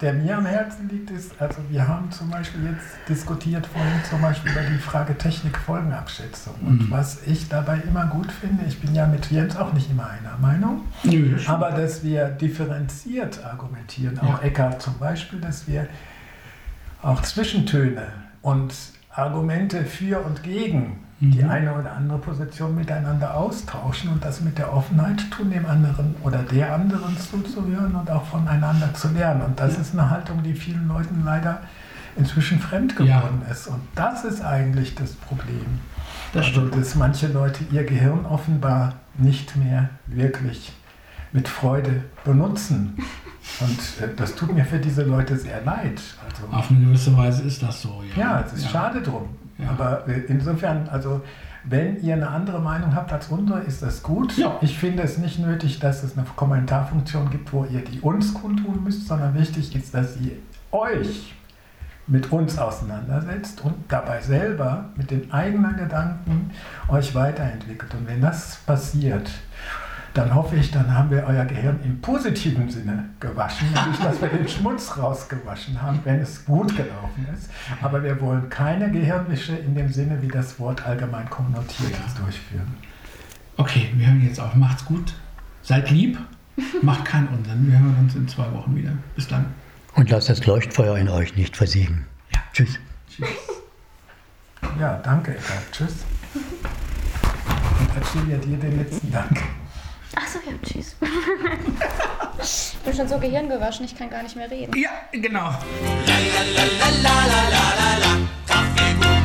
der mir am Herzen liegt, ist, also wir haben zum Beispiel jetzt diskutiert vorhin zum Beispiel über die Frage Technik-Folgenabschätzung. Und Mhm. was ich dabei immer gut finde, ich bin ja mit Jens auch nicht immer einer Meinung, Nö, aber dass wir differenziert argumentieren, auch Ja. Eckart zum Beispiel, dass wir auch Zwischentöne und Argumente für und gegen die Mhm. eine oder andere Position miteinander austauschen und das mit der Offenheit tun, dem anderen oder der anderen zuzuhören und auch voneinander zu lernen. Und das Ja. ist eine Haltung, die vielen Leuten leider inzwischen fremd Ja. geworden ist. Und das ist eigentlich das Problem. das also, dass manche Leute ihr Gehirn offenbar nicht mehr wirklich mit Freude benutzen. Und äh, das tut mir für diese Leute sehr leid. Also, Auf eine gewisse Weise ist das so, ja. ja, es ist schade drum. Ja. Aber äh, insofern, also wenn ihr eine andere Meinung habt als unsere, ist das gut. Ja. Ich finde es nicht nötig, dass es eine Kommentarfunktion gibt, wo ihr die uns kundtun müsst, sondern wichtig ist, dass ihr euch mit uns auseinandersetzt und dabei selber mit den eigenen Gedanken euch weiterentwickelt. Und wenn das passiert, dann hoffe ich, dann haben wir euer Gehirn im positiven Sinne gewaschen, nämlich dass wir den Schmutz rausgewaschen haben, wenn es gut gelaufen ist. Aber wir wollen keine Gehirnwäsche in dem Sinne, wie das Wort allgemein konnotiert ist, durchführen. Okay, wir hören jetzt auf. Macht's gut. Seid lieb. Macht keinen Unsinn. Wir hören uns in zwei Wochen wieder. Bis dann. Und lasst das Leuchtfeuer in euch nicht versiegen. Ja. Tschüss. Tschüss. Ja, danke, Eckhard. Tschüss. Und Achilia dir den letzten Dank. Achso, ja, tschüss. <laughs> ich bin schon so gehirngewaschen, ich kann gar nicht mehr reden. Ja, genau. la la la la la la la la